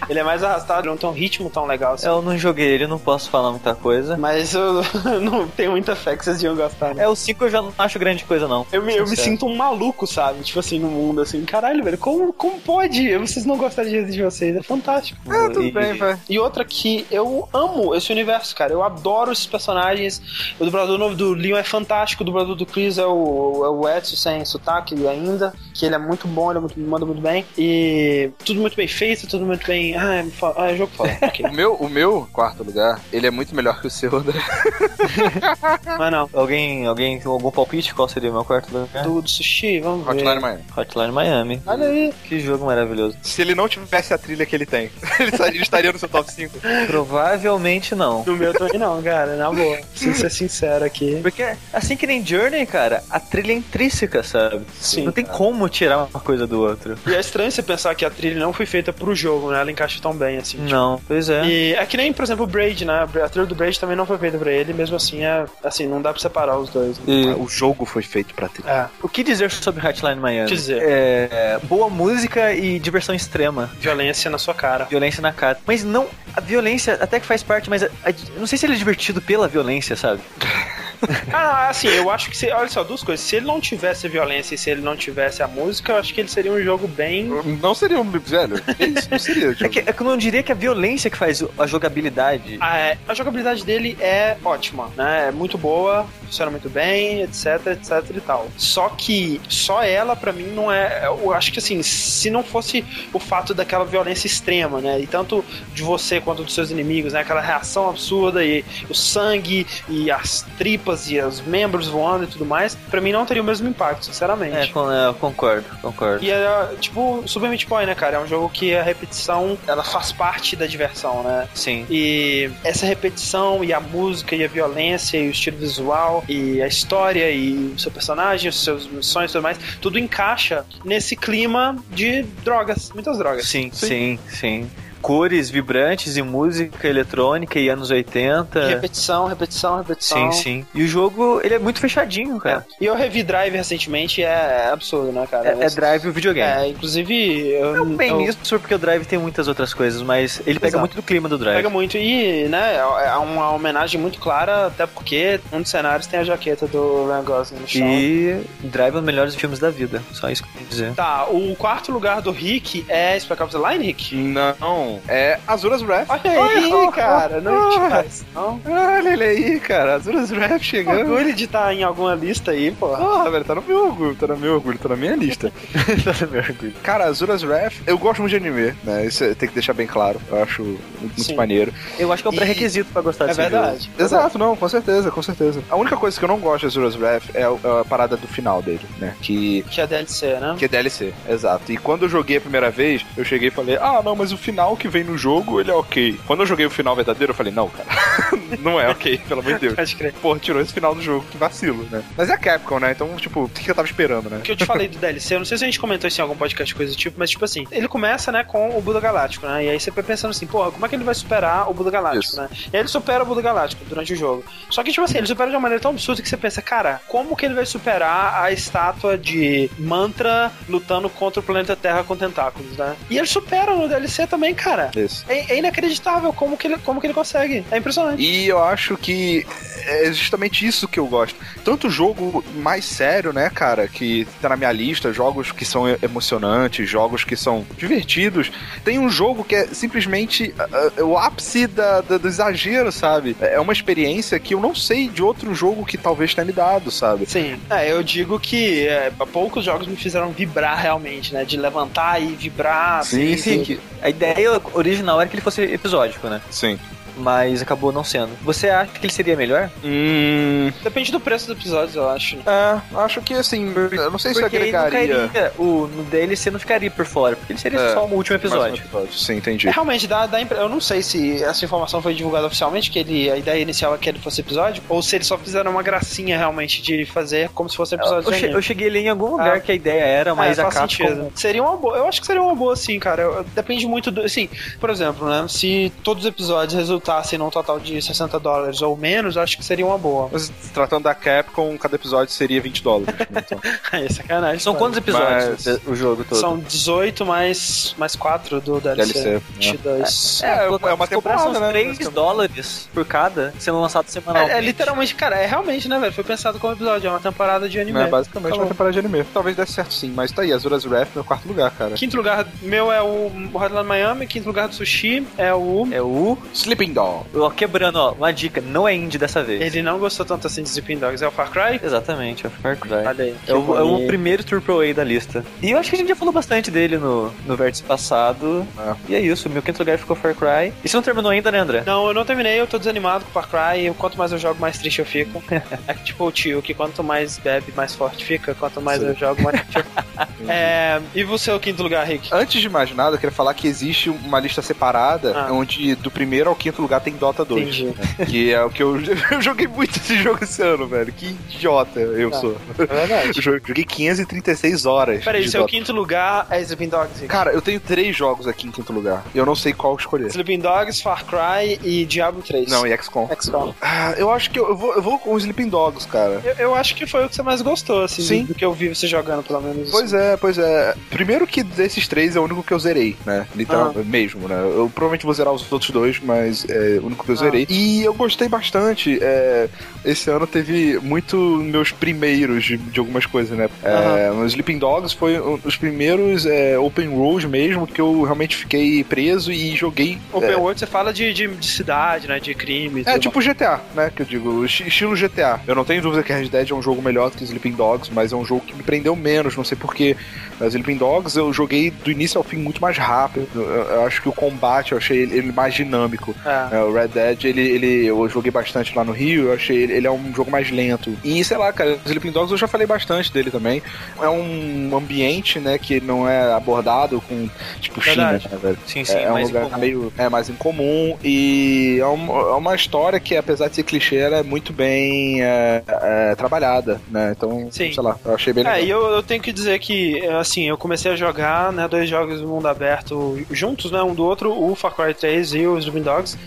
Ele é mais arrastado, não tem um ritmo tão legal assim. Eu não joguei ele, não posso falar muita coisa. Mas eu não tenho muita fé que vocês iam gostar. né? É, o 5 eu já não acho grande coisa, não. Eu me, eu me sinto um maluco, sabe? Tipo assim, no mundo, assim. Caralho, velho, como, como pode vocês não gostarem de 6? É fantástico. Ah, tudo E- bem, vai. E outra que eu amo esse universo, cara. Eu adoro esses personagens. O dublador novo do Leon é fantástico. O dublador do Chris é o, é o Edson sem sotaque ainda. Que ele é muito bom, ele é muito, manda muito bem. E tudo muito bem feito, tudo muito bem. Ah, é, fo- ah, é jogo foda. ok. O meu, o meu quarto lugar, ele é muito melhor que o seu, André. Mas não. Alguém, alguém tem algum palpite? Qual seria o meu quarto lugar? Do, do sushi, vamos ver. Hotline Miami. Hotline Miami. Olha aí. Que jogo maravilhoso. Se ele não tivesse a trilha que ele tem, ele estaria- ele estaria no seu top 5. Provavelmente não. No meu também não, cara. Na boa. Preciso ser sincero aqui. Porque, assim que nem Journey, cara, a trilha é intrínseca, sabe? Sim, Não tem cara. como tirar uma coisa do outro. E é estranho você pensar que a trilha não foi feita pro jogo, né? Ela encaixa tão bem, assim. tipo. Não, pois é. E é que nem, por exemplo, o Braid, né? A trilha do Braid também não foi feita pra ele, mesmo assim, é, assim, não dá pra separar os dois. né? E O jogo foi feito pra trilha. É, o que dizer sobre Hotline Miami? Que dizer? É, boa música e diversão extrema. violência na sua cara. Violência na cara. Mas não, a violência até que faz parte, mas a- a- eu não sei se ele é divertido pela violência, sabe? Ah, assim, eu acho que, se, olha só, duas coisas. Se ele não tivesse violência e se ele não tivesse a música, eu acho que ele seria um jogo bem. Não seria um. Velho, isso não seria. É que, é que eu não diria que a violência que faz a jogabilidade. Ah, é, a jogabilidade dele é ótima, né? É muito boa, funciona muito bem, etc, etc e tal. Só que só ela, pra mim, não é. Eu acho que assim, se não fosse o fato daquela violência extrema, né? E tanto de você quanto dos seus inimigos, né? Aquela reação absurda e o sangue e as tripas e os membros voando e tudo mais, pra mim não teria o mesmo impacto, sinceramente. É, é, eu concordo, concordo. E é tipo Super Meat Boy, né, cara? É um jogo que a repetição ela faz parte da diversão, né? Sim. E essa repetição e a música e a violência e o estilo visual e a história e o seu personagem, os seus missões e tudo mais, tudo encaixa nesse clima de drogas, muitas drogas. Sim, sim, sim. Cores vibrantes e música eletrônica e anos 80. Repetição, repetição, repetição. Sim, sim. E o jogo, ele é muito fechadinho, É. cara. E eu revi Drive recentemente, é absurdo, né, cara? É, é Drive o videogame. É, inclusive. Eu, Não bem eu- isso, porque o Drive tem muitas outras coisas, mas ele pega Exato. muito do clima do Drive. Pega muito e, né, é uma homenagem muito clara, até porque um dos cenários tem a jaqueta do Ryan Gosling no chão. E Drive é um dos melhores filmes da vida. Só isso que eu tenho que dizer. Tá, o quarto lugar do Rick é Spec Ops The Line, Rick? Não, é Azuras Wrath. Olha aí, cara, não te faz, não. Olha ele aí, cara. Azuras Wrath chegando. Orgulho de estar em alguma lista aí, pô. Porra, velho, tá no meu orgulho, tá no meu orgulho, tá na minha lista. Cara, Azuras Wrath, eu gosto muito de anime, né? Isso tem que deixar bem claro. Eu acho muito Sim. maneiro. Eu acho que é um E- pré-requisito pra gostar É desse verdade. Exato, não, com certeza, com certeza. A única coisa que eu não gosto de Azuras Wrath é a, é a parada do final dele, né? Que Que é DLC, né? que é DLC, exato. E quando eu joguei a primeira vez, eu cheguei e falei, ah, não, mas o final que vem no jogo, ele é ok. Quando eu joguei o final verdadeiro, eu falei, não, cara, não é ok, pelo amor de Deus. Pô, tirou esse final do jogo, que vacilo, né? Mas é a Capcom, né? Então, tipo, o que eu tava esperando, né? que eu te falei do DLC, eu não sei se a gente comentou isso em algum podcast, coisa do tipo, mas tipo assim, ele começa, né, com o Buda Galáctico, né? E aí você vai pensando assim, porra, como é que ele vai superar o Buda Galáctico, Isso. né? E aí ele supera o Buda Galáctico durante o jogo. Só que, tipo assim, ele supera de uma maneira tão absurda que você pensa, cara, como que ele vai superar a estátua de Mantra lutando contra o planeta Terra com tentáculos, né? E ele supera no DLC também, cara. Isso. É, é inacreditável como que, ele, como que ele consegue. É impressionante. E eu acho que é justamente isso que eu gosto. Tanto jogo mais sério, né, cara, que tá na minha lista, jogos que são emocionantes, jogos que são divertidos. Tem um jogo que é simplesmente ah, o ápice da- da- do exagero, sabe? É uma experiência que eu não sei de outro jogo que talvez tenha me dado, sabe? Sim, é, eu digo que é, poucos jogos me fizeram vibrar realmente, né? De levantar e vibrar. Sim, assim, sim. que- A ideia original era que ele fosse episódico, né? Sim. Mas acabou não sendo. Você acha que ele seria melhor? Hum. Depende do preço dos episódios, eu acho. É, acho que assim, eu não sei se Porque agregaria. cairia, o no DLC não ficaria por fora, porque ele seria É, só um último mais um episódio. episódio. Sim, entendi. É, realmente, dá, dá impre- eu não sei se essa informação foi divulgada oficialmente, que ele, a ideia inicial é que ele fosse episódio, ou se eles só fizeram uma gracinha realmente de fazer como se fosse episódio Eu, che- anime. eu cheguei ali em algum lugar Ah. que a ideia era, mas é, a faz Capcom... sentido. Seria uma boa. Eu acho que seria uma boa, sim, cara. Eu- depende muito do. Assim, por exemplo, né? Se todos os episódios resultassem num total de 60 dólares ou menos, eu acho que seria uma boa. Mas tratando da Capcom, cada episódio seria 20 dólares. né, então. é sacanagem. São cara. quantos episódios Mas- o jogo todo? São 18 mais, mais 4 do DLC. DLC, né? 22. É, é uma Colocar- temporada, são né? 3 basicamente. dólares por cada, sendo lançado semanalmente. É, é literalmente, cara, é realmente, né, velho? Foi pensado como episódio, é uma temporada de anime. É, basicamente Acabou. uma temporada de anime. Talvez desse certo sim, mas tá aí, Azura's Wrath, meu quarto lugar, cara. Quinto lugar meu é o Hotline Miami, quinto lugar do Sushi é o. É o... Sleeping Doll. Ó, quebrando, ó, uma dica, não é indie dessa vez. Ele não gostou tanto assim de Sleeping Dogs, é o Far Cry? Exatamente, é o Far Cry. Olha aí. É o, é o primeiro AAA da lista. E eu acho que a gente já falou bastante dele no, no vértice passado. É. E é isso, meu quinto lugar ficou Far Cry. E você não terminou ainda, né, André? Não, eu não terminei, eu tô desanimado com Far Cry. e Quanto mais eu jogo, mais triste eu fico. É tipo o tio, que quanto mais bebe, mais forte fica. Quanto mais Sim. eu jogo, mais triste eu fico. É, e você, o quinto lugar, Rick? Antes de mais nada, eu queria falar que existe uma lista separada Ah. onde do primeiro ao quinto lugar tem Dota 2. Entendi. Que é o que eu, eu joguei muito esse jogo esse ano, velho. Que idiota eu Tá. sou. É verdade. Eu joguei 536 horas. Peraí, seu Dota. quinto lugar é Sleeping Dogs? Cara, eu tenho três jogos aqui em quinto lugar. Eu não sei qual escolher. Sleeping Dogs, Far Cry e Diablo 3. Não, e XCOM. XCOM. Ah, eu acho que eu, eu vou, eu vou com os Sleeping Dogs, cara. Eu, eu acho que foi o que você mais gostou, assim, Sim. do que eu vi você jogando, pelo menos. Pois é, pois é. Primeiro que desses três é o único que eu zerei, né? Literal, Ah. mesmo, né? Eu provavelmente vou zerar os outros dois, mas é o único que eu Ah. zerei. E eu gostei bastante. é, esse ano teve muito meus primeiros de, de algumas coisas, né? É, o Sleeping Dogs foi um dos primeiros é, open world mesmo que eu realmente fiquei preso e joguei. Open é, World você fala de, de, de cidade, né? De crime. É tipo GTA, né? Que eu digo, esti- estilo GTA. Eu não tenho dúvida que Red Dead é um jogo melhor do que Sleeping Dogs, mas é um jogo que me prendeu menos, não sei porquê. Mas Sleeping Dogs eu joguei do início ao fim muito mais rápido. Eu, eu acho que o combate eu achei ele, ele mais dinâmico. É. É, o Red Dead, ele, ele, eu joguei bastante lá no Rio, eu achei ele, ele é um jogo mais lento. E sei lá, cara, Sleeping Dogs eu já falei bastante dele também. É um ambiente, né, que não é abordado com, tipo, China, Verdade. né, velho? Sim, sim, É, é um lugar incomum. meio é, mais incomum e é, um- é uma história que, apesar de ser clichê, ela é muito bem é, é, trabalhada, né? Então, Sim. sei lá, eu achei bem legal. É, e eu, eu tenho que dizer que, assim, eu comecei a jogar, né, dois jogos do mundo aberto juntos, né, um do outro, o Far Cry 3 e o Sleeping Dogs,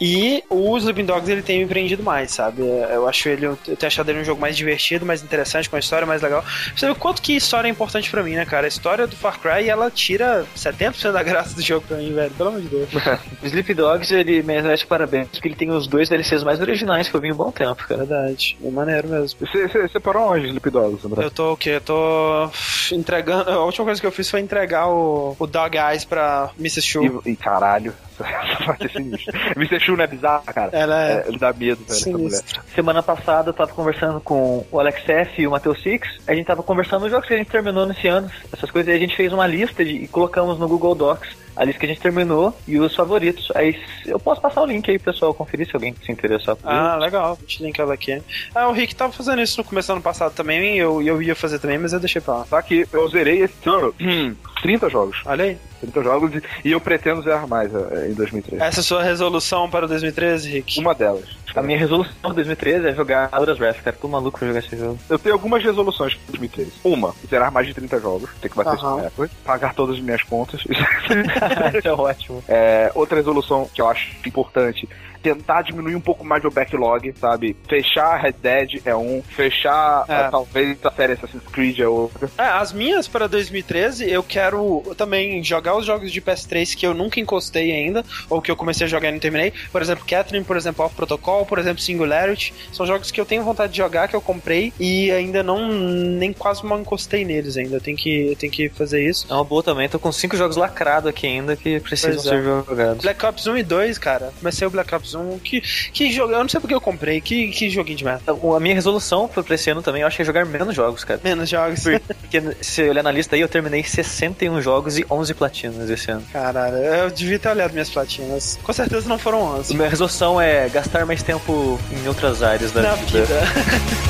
e o Sleeping Dogs, ele tem me prendido mais, sabe? Eu acho ele, eu tenho achado ele um jogo mais divertido, mais interessante, com a história mais legal. Você vê o quanto que história é importante pra mim, né, cara? A história do Far Cry, ela tira 70% da graça do jogo pra mim, velho, pelo amor de Deus. O Sleep Dogs, ele merece parabéns, porque ele tem os dois DLCs mais originais que eu vi em um bom tempo, cara. Verdade, é maneiro mesmo. Você, você, você parou onde, Sleep Dogs, André? Eu tô o quê? Eu tô entregando. A última coisa que eu fiz foi entregar o, o Dog Eyes pra Mrs. Shu. E, e caralho, essa parte é sinistra. Mr. Shu não é bizarra, cara? Ela é. É, ele dá medo, velho, essa mulher. Semana passada eu tava conversando com o Alex F e o Matheus Six. A gente tava conversando nos jogos que a gente terminou nesse ano, essas coisas, e a gente fez uma lista de, e colocamos no Google Docs a lista que a gente terminou e os favoritos. Aí eu posso passar o link aí pro pessoal conferir se alguém se interessar. Ah, legal. Vou te linkar ela aqui. Ah, o Rick tava fazendo isso no começo do ano passado também. Eu, eu ia fazer também, mas eu deixei pra lá. Só que eu zerei esse ano hum, 30 jogos. Olha aí. 30 jogos e, e eu pretendo zerar mais é, em 2013. Essa é a sua resolução para o 2013, Rick? Uma delas. A minha resolução de 2013 é jogar Auras Wrath, cara. Tô maluco pra jogar esse jogo. Eu tenho algumas resoluções para 2013. Uma, zerar mais de 30 jogos, tem que bater Aham. esse recorde. Pagar todas as minhas contas. Isso é ótimo. É, outra resolução que eu acho importante, tentar diminuir um pouco mais o backlog, sabe? Fechar Red Dead é um, fechar É. ah, talvez a série Assassin's Creed é outra. É, as minhas para 2013, eu quero também jogar os jogos de PS3 que eu nunca encostei ainda, ou que eu comecei a jogar e não terminei. Por exemplo, Catherine, por exemplo, Off Protocol, por exemplo, Singularity. São jogos que eu tenho vontade de jogar, que eu comprei e ainda não, nem quase mal encostei neles ainda. Eu tenho que, eu tenho que fazer isso. É uma boa também. Tô com cinco jogos lacrados aqui ainda que precisam é. ser jogados. Black Ops 1 e 2, cara. Comecei o Black Ops Um, que, que jogo, eu não sei porque eu comprei, que, que joguinho de merda. A minha resolução pra esse ano também, eu acho que é jogar menos jogos, cara. Menos jogos. Porque se olhar na lista aí, eu terminei 61 jogos e 11 platinas esse ano. Caralho, eu devia ter olhado minhas platinas. Com certeza não foram 11. Minha resolução é gastar mais tempo em outras áreas da Na vida. vida.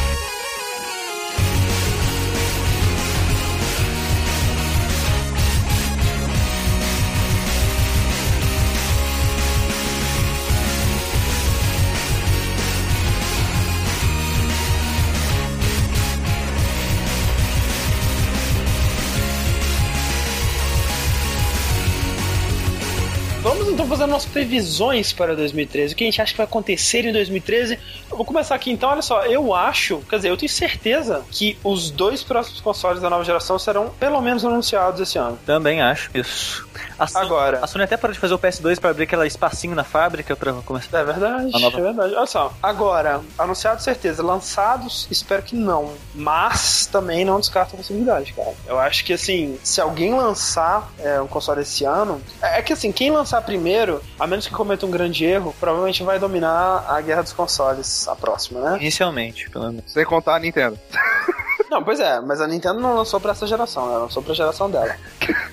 previsões para 2013. O que a gente acha que vai acontecer em 2013? Eu vou começar aqui então. Olha só, eu acho, quer dizer, eu tenho certeza que os dois próximos consoles da nova geração serão pelo menos anunciados esse ano. Também acho isso. A Sony, Agora. a Sony até parou de fazer o PS2 pra abrir aquele espacinho na fábrica pra começar. É verdade, A nova- é verdade. Olha só, agora, anunciados certeza, lançados, espero que não. Mas também não descarto a possibilidade, cara. Eu acho que assim, se alguém lançar é, um console esse ano, é é que assim, quem lançar primeiro, a menos que cometa um grande erro, provavelmente vai dominar a guerra dos consoles, a próxima, né? Inicialmente, pelo menos. Sem contar a Nintendo. Não, pois é, mas a Nintendo não lançou pra essa geração, ela lançou pra geração dela.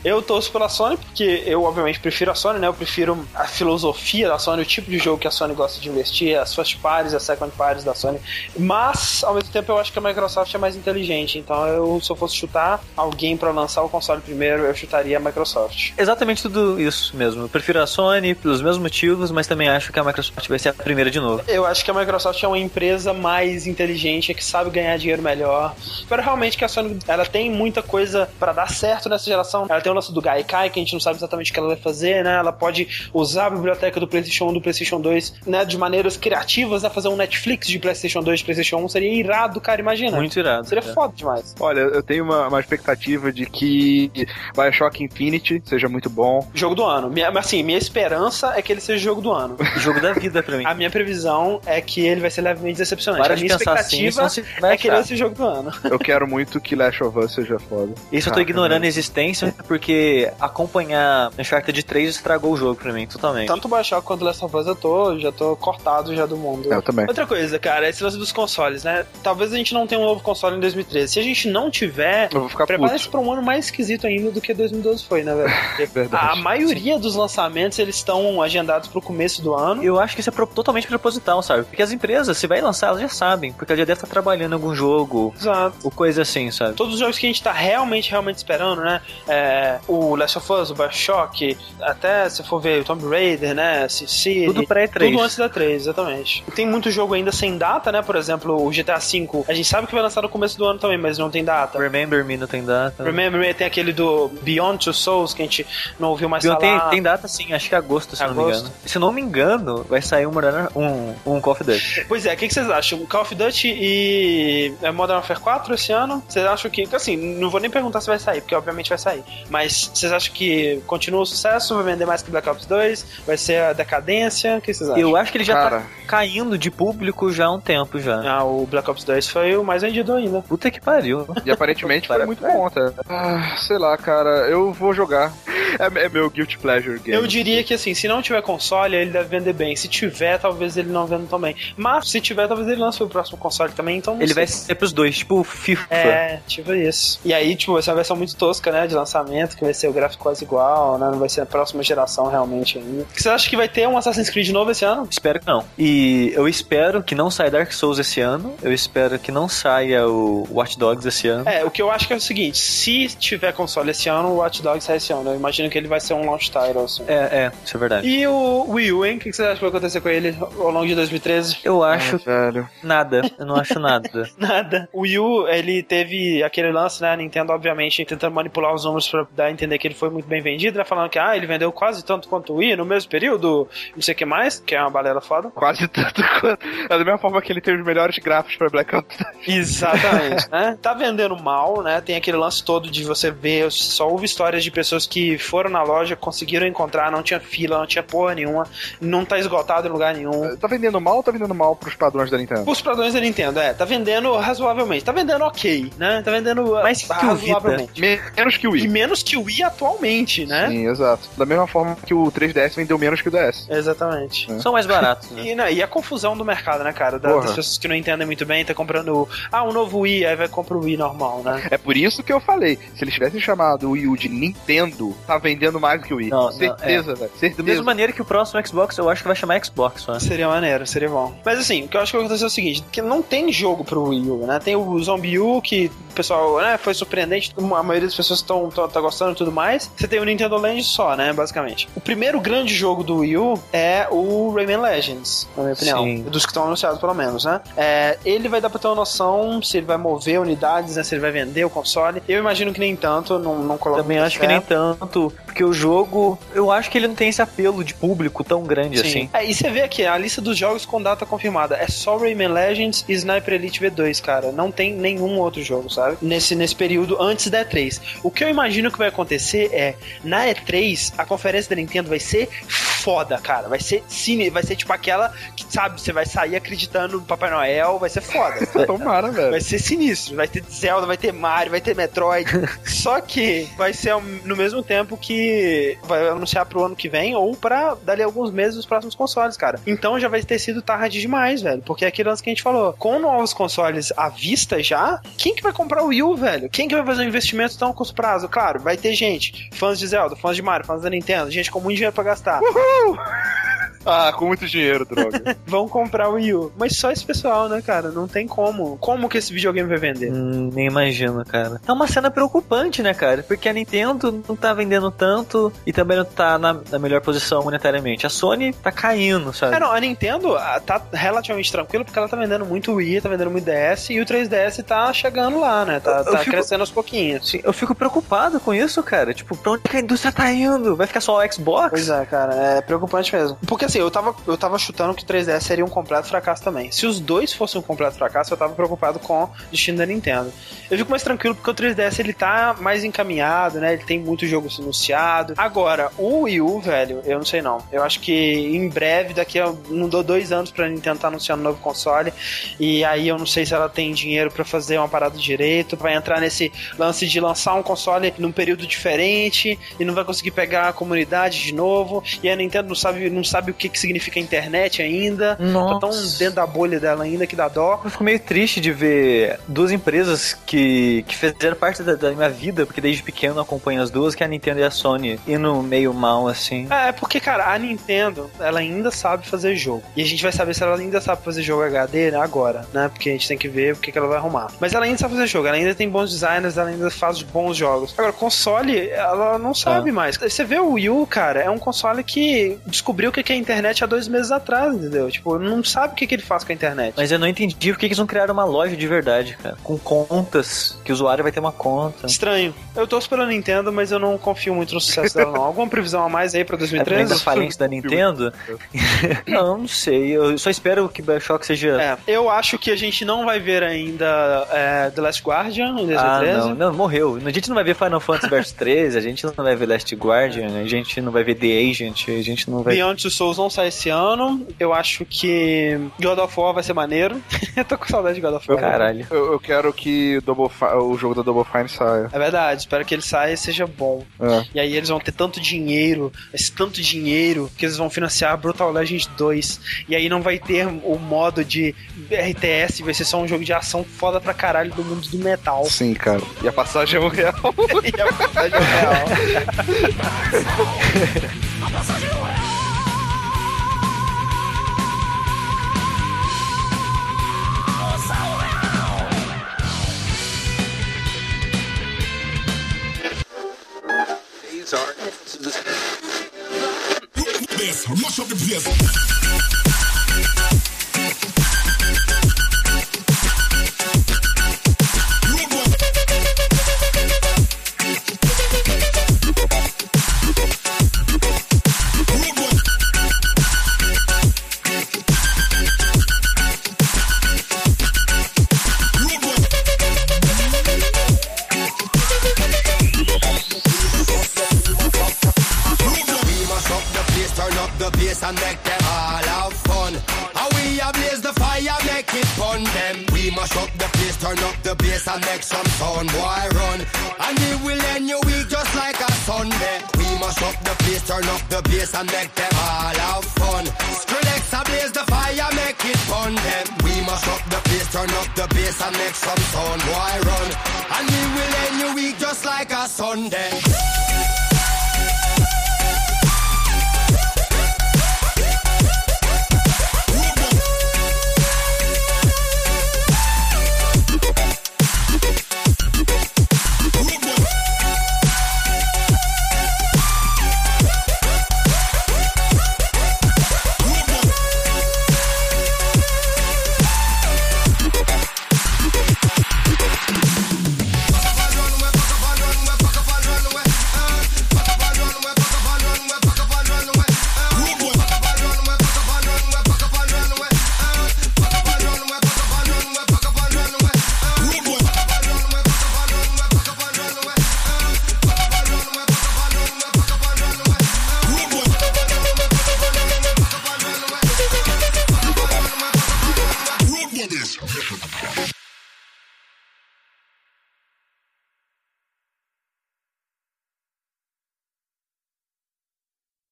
Eu torço pela Sony porque eu, obviamente, prefiro a Sony, né? Eu prefiro a filosofia da Sony, o tipo de jogo que a Sony gosta de investir, as first parties, as second parties da Sony. Mas, ao mesmo tempo, eu acho que a Microsoft é mais inteligente. Então, eu, se eu fosse chutar alguém pra lançar o console primeiro, eu chutaria a Microsoft. Exatamente tudo isso mesmo. Eu prefiro a Sony pelos mesmos motivos, mas também acho que a Microsoft vai ser a primeira de novo. Eu acho que a Microsoft é uma empresa mais inteligente, que sabe ganhar dinheiro melhor. Espero realmente que a Sony ela tem muita coisa pra dar certo nessa geração. Ela tem o lance do Gaikai, que a gente não sabe exatamente o que ela vai fazer, né? Ela pode usar a biblioteca do PlayStation 1 do PlayStation 2, né? De maneiras criativas, né? Fazer um Netflix de PlayStation 2 de PlayStation 1 seria irado, cara. Imagina. Muito irado. Seria É. foda demais. Olha, eu tenho uma, uma expectativa de que Bioshock Infinity seja muito bom. Jogo do ano. Minha, mas, assim, minha esperança é que ele seja o jogo do ano. Jogo da vida pra mim. A minha previsão é que ele vai ser levemente decepcionante. Para a minha assim, expectativa vai é que ele vai achar. ser o jogo do ano. Eu quero muito que Last of Us seja foda. Isso eu tô Ah, ignorando a existência porque acompanhar Uncharted 3 estragou o jogo pra mim, totalmente. Tanto o Bioshock quanto o Last of Us eu tô, já tô cortado já do mundo. Eu também. Outra coisa, cara, esse lance dos consoles, né? Talvez a gente não tenha um novo console em 2013. Se a gente não tiver, Eu vou ficar prepare-se puto. pra um ano mais esquisito ainda do que 2012 foi, né, velho? Porque Verdade. A maioria dos lançamentos, eles estão agendados pro começo do ano. Eu acho que isso é pro- totalmente proposital, sabe? Porque as empresas, se vai lançar, elas já sabem, porque ela já deve estar trabalhando em algum jogo, Exato. Ou coisa assim, sabe? Todos os jogos que a gente tá realmente, realmente esperando, né? É, o Last of Us, o Bioshock, até se for ver o Tomb Raider, né? City, Tudo pré-3. Tudo antes da 3, exatamente. Tem muito jogo ainda sem data, né? Por exemplo, o GTA V. A gente sabe que vai lançar no começo do ano também, mas não tem data. Remember Me não tem data. Remember Me tem aquele do Beyond Two Souls que a gente não ouviu mais Beyond falar. tem, tem data sim, acho que é agosto, se eu não me Agosto. engano. Se não me engano, vai sair um, um, um Call of Duty. Pois é, o que, que vocês acham? Call of Duty e é, Modern Warfare 4 esse ano? Vocês acham que. Assim, não vou nem perguntar se vai sair, porque obviamente vai sair. Mas vocês acham que continua o sucesso? Vai vender mais que Black Ops 2? Vai ser a decadência? O que vocês acham? Eu acho que ele já Cara. tá caindo de público já há um tempo já. Ah, o Black Ops 2 foi o mais vendido ainda. Puta que pariu. E aparentemente foi muito bom, até. Ah, sei lá, cara. Eu vou jogar. É, é meu Guilty Pleasure game. Eu diria que assim, se não tiver console, ele deve vender bem. Se tiver, talvez ele não venda também. Mas se tiver, talvez ele lance o próximo console também. Então não Ele sei. vai ser pros dois, tipo FIFA. É, tipo isso. E aí, tipo, vai ser uma versão muito tosca, né, de lançamento, que vai ser o gráfico quase igual, né, não vai ser a próxima geração realmente ainda. Você acha que vai ter um Assassin's Creed novo esse ano? Espero que não. E eu espero que não saia Dark Souls esse ano. Eu espero que não saia o Watch Dogs esse ano. É, o que eu acho que é o seguinte, se tiver console esse ano, o Watch Dogs sai esse ano. Eu imagino que ele vai ser um launch title, assim. É, é, isso é verdade. E o Wii U, hein? O que você acha que vai acontecer com ele ao longo de 2013? Eu Ah, acho velho. nada. Eu não acho nada. Nada. O Wii U, ele teve aquele lance, né? A Nintendo, obviamente, tentando manipular os números pra dar a entender que ele foi muito bem vendido, né? Falando que, ah, ele vendeu quase tanto quanto o Wii no mesmo período, não sei o que mais, que é uma balela foda. Quase tanto quanto. É da mesma forma que ele teve os melhores gráficos pra Black Ops. Exatamente. né? Tá vendendo mal, né? Tem aquele lance todo de você ver, só ouve histórias de pessoas que foram na loja, conseguiram encontrar, não tinha fila, não tinha porra nenhuma, não tá esgotado em lugar nenhum. Tá vendendo mal ou tá vendendo mal pros padrões da Nintendo? Os padrões da Nintendo, é, tá vendendo razoavelmente. Tá vendendo ok, né? Tá vendendo Mais que o razoavelmente. Menos que o E Wii. menos que o Wii atualmente, né? Sim, exato. Da mesma forma que o 3DS vendeu menos que o DS. Exatamente. São mais baratos, né? E, não, e a confusão do mercado, né, cara? Da- das pessoas que não entendem muito bem, tá comprando. Ah, um novo Wii, aí vai comprar o Wii normal, né? É por isso que eu falei. Se eles tivessem chamado o Wii U de Nintendo, tá vendendo mais do que o Wii. Não, não, Certeza, velho. Da Certeza. mesma maneira que o próximo Xbox, eu acho que vai chamar Xbox só. Seria maneiro, seria bom. Mas assim, o que eu acho que vai acontecer é o seguinte: que não tem jogo pro Wii U, né? Tem o Zombie U, que o pessoal, né, foi surpreendente, a maioria das pessoas estão tá gostando e tudo mais. Você tem o Nintendo Land só, né, basicamente. O primeiro grande jogo do Wii U é o Rayman Legends, na minha opinião. Sim. Dos que estão anunciados, pelo menos, né? É, ele vai dar pra ter uma noção se ele vai mover unidades, né? Se ele vai vender o console. Eu imagino que nem tanto, não, não coloco Também acho fé. que nem tanto, porque o jogo, eu acho que ele não tem esse apelo de público tão grande assim. É, e você vê aqui, a lista dos jogos com data confirmada é só Rayman Legends e Sniper Elite V2, cara. Não tem nenhum outro jogo, sabe? Nesse, nesse período antes da E3. O que eu imagino que vai acontecer é, na E3, a conferência da Nintendo vai ser foda, cara. Vai ser cine, vai ser tipo aquela que, sabe, você vai sair acreditando no Papai Noel, vai ser foda. Tomara, velho. Vai ser sinistro. Vai ter Zelda, vai ter Mario, vai ter Metroid. Só que vai ser no mesmo tempo que vai anunciar pro ano que vem ou pra dali alguns meses os próximos consoles, cara. Então já vai ter sido tarde demais, velho. Porque é aquilo que a gente falou. Com novos consoles à vista já, quem que vai comprar o Wii U, velho? Quem que vai fazer um investimento tão a curto prazo? Claro, vai ter gente. Fãs de Zelda, fãs de Mario, fãs da Nintendo, gente com muito dinheiro pra gastar. Woo! Ah, com muito dinheiro, droga. Vão comprar o Wii U. Mas só esse pessoal, né, cara? Não tem como. Como que esse videogame vai vender? Hum, nem imagino, cara. É uma cena preocupante, né, cara? Porque a Nintendo não tá vendendo tanto e também não tá na, na melhor posição monetariamente. A Sony tá caindo, sabe? É, não, a Nintendo ah, tá relativamente tranquila porque ela tá vendendo muito Wii, tá vendendo muito DS e o 3DS tá chegando lá, né? Tá, Eu- eu tá fico- crescendo aos pouquinhos. Sim, eu fico preocupado com isso, cara. Tipo, pra onde que a indústria tá indo? Vai ficar só o Xbox? Pois é, cara, é preocupante mesmo. Porque assim, eu tava, eu tava chutando que o 3DS seria um completo fracasso também. Se os dois fossem um completo fracasso, eu tava preocupado com o destino da Nintendo. Eu fico mais tranquilo porque o 3DS ele tá mais encaminhado, né? Ele tem muito jogo anunciado. Agora, o Wii U, velho, eu não sei não. Eu acho que em breve, daqui a não dou dois anos pra Nintendo tá anunciando um novo console. E aí eu não sei se ela tem dinheiro pra fazer uma parada direito, vai entrar nesse lance de lançar um console num período diferente e não vai conseguir pegar a comunidade de novo. E a Nintendo não sabe, não sabe o que, que significa internet ainda. Nossa. Tá tão dentro da bolha dela ainda que dá dó. Eu fico meio triste de ver duas empresas que, que fizeram parte da, da minha vida, porque desde pequeno eu acompanho as duas, que é a Nintendo e a Sony, indo meio mal, assim. É, porque, cara, a Nintendo, ela ainda sabe fazer jogo. E a gente vai saber se ela ainda sabe fazer jogo HD né, agora, né? Porque a gente tem que ver o que, que ela vai arrumar. Mas ela ainda sabe fazer jogo, ela ainda tem bons designers, ela ainda faz bons jogos. Agora, console, ela não sabe mais. Você vê o Wii U, cara, é um console que descobriu o que que é a internet há dois meses atrás, entendeu? Tipo, não sabe o que, que ele faz com a internet. Mas eu não entendi por que que eles não criaram uma loja de verdade, cara. Com contas, que o usuário vai ter uma conta. Estranho. Eu torço pela Nintendo, mas eu não confio muito no sucesso dela, não. Alguma previsão a mais aí pra É também 2013? da falência da Nintendo? não, não sei. Eu só espero que Bioshock seja. É, eu acho que a gente não vai ver ainda é, The Last Guardian em 2013. Ah, não, não, morreu. A gente não vai ver Final Fantasy Versus 13, a gente não vai ver Last Guardian, a gente não vai ver The Agent, a gente não vai. Beyond Two Souls não sai esse ano. Eu acho que God of War vai ser maneiro. eu tô com saudade de God of War. Caralho. Eu, eu quero que o jogo da Double Fine saia. É verdade, espero que ele saia e seja bom. É. E aí eles vão ter tanto dinheiro, esse tanto dinheiro, que eles vão financiar Brutal Legend 2. E aí não vai ter o modo de RTS, vai ser só um jogo de ação foda pra caralho do mundo do metal. Sim, cara. E a passagem é um real. e a passagem é real. this, rush up the place.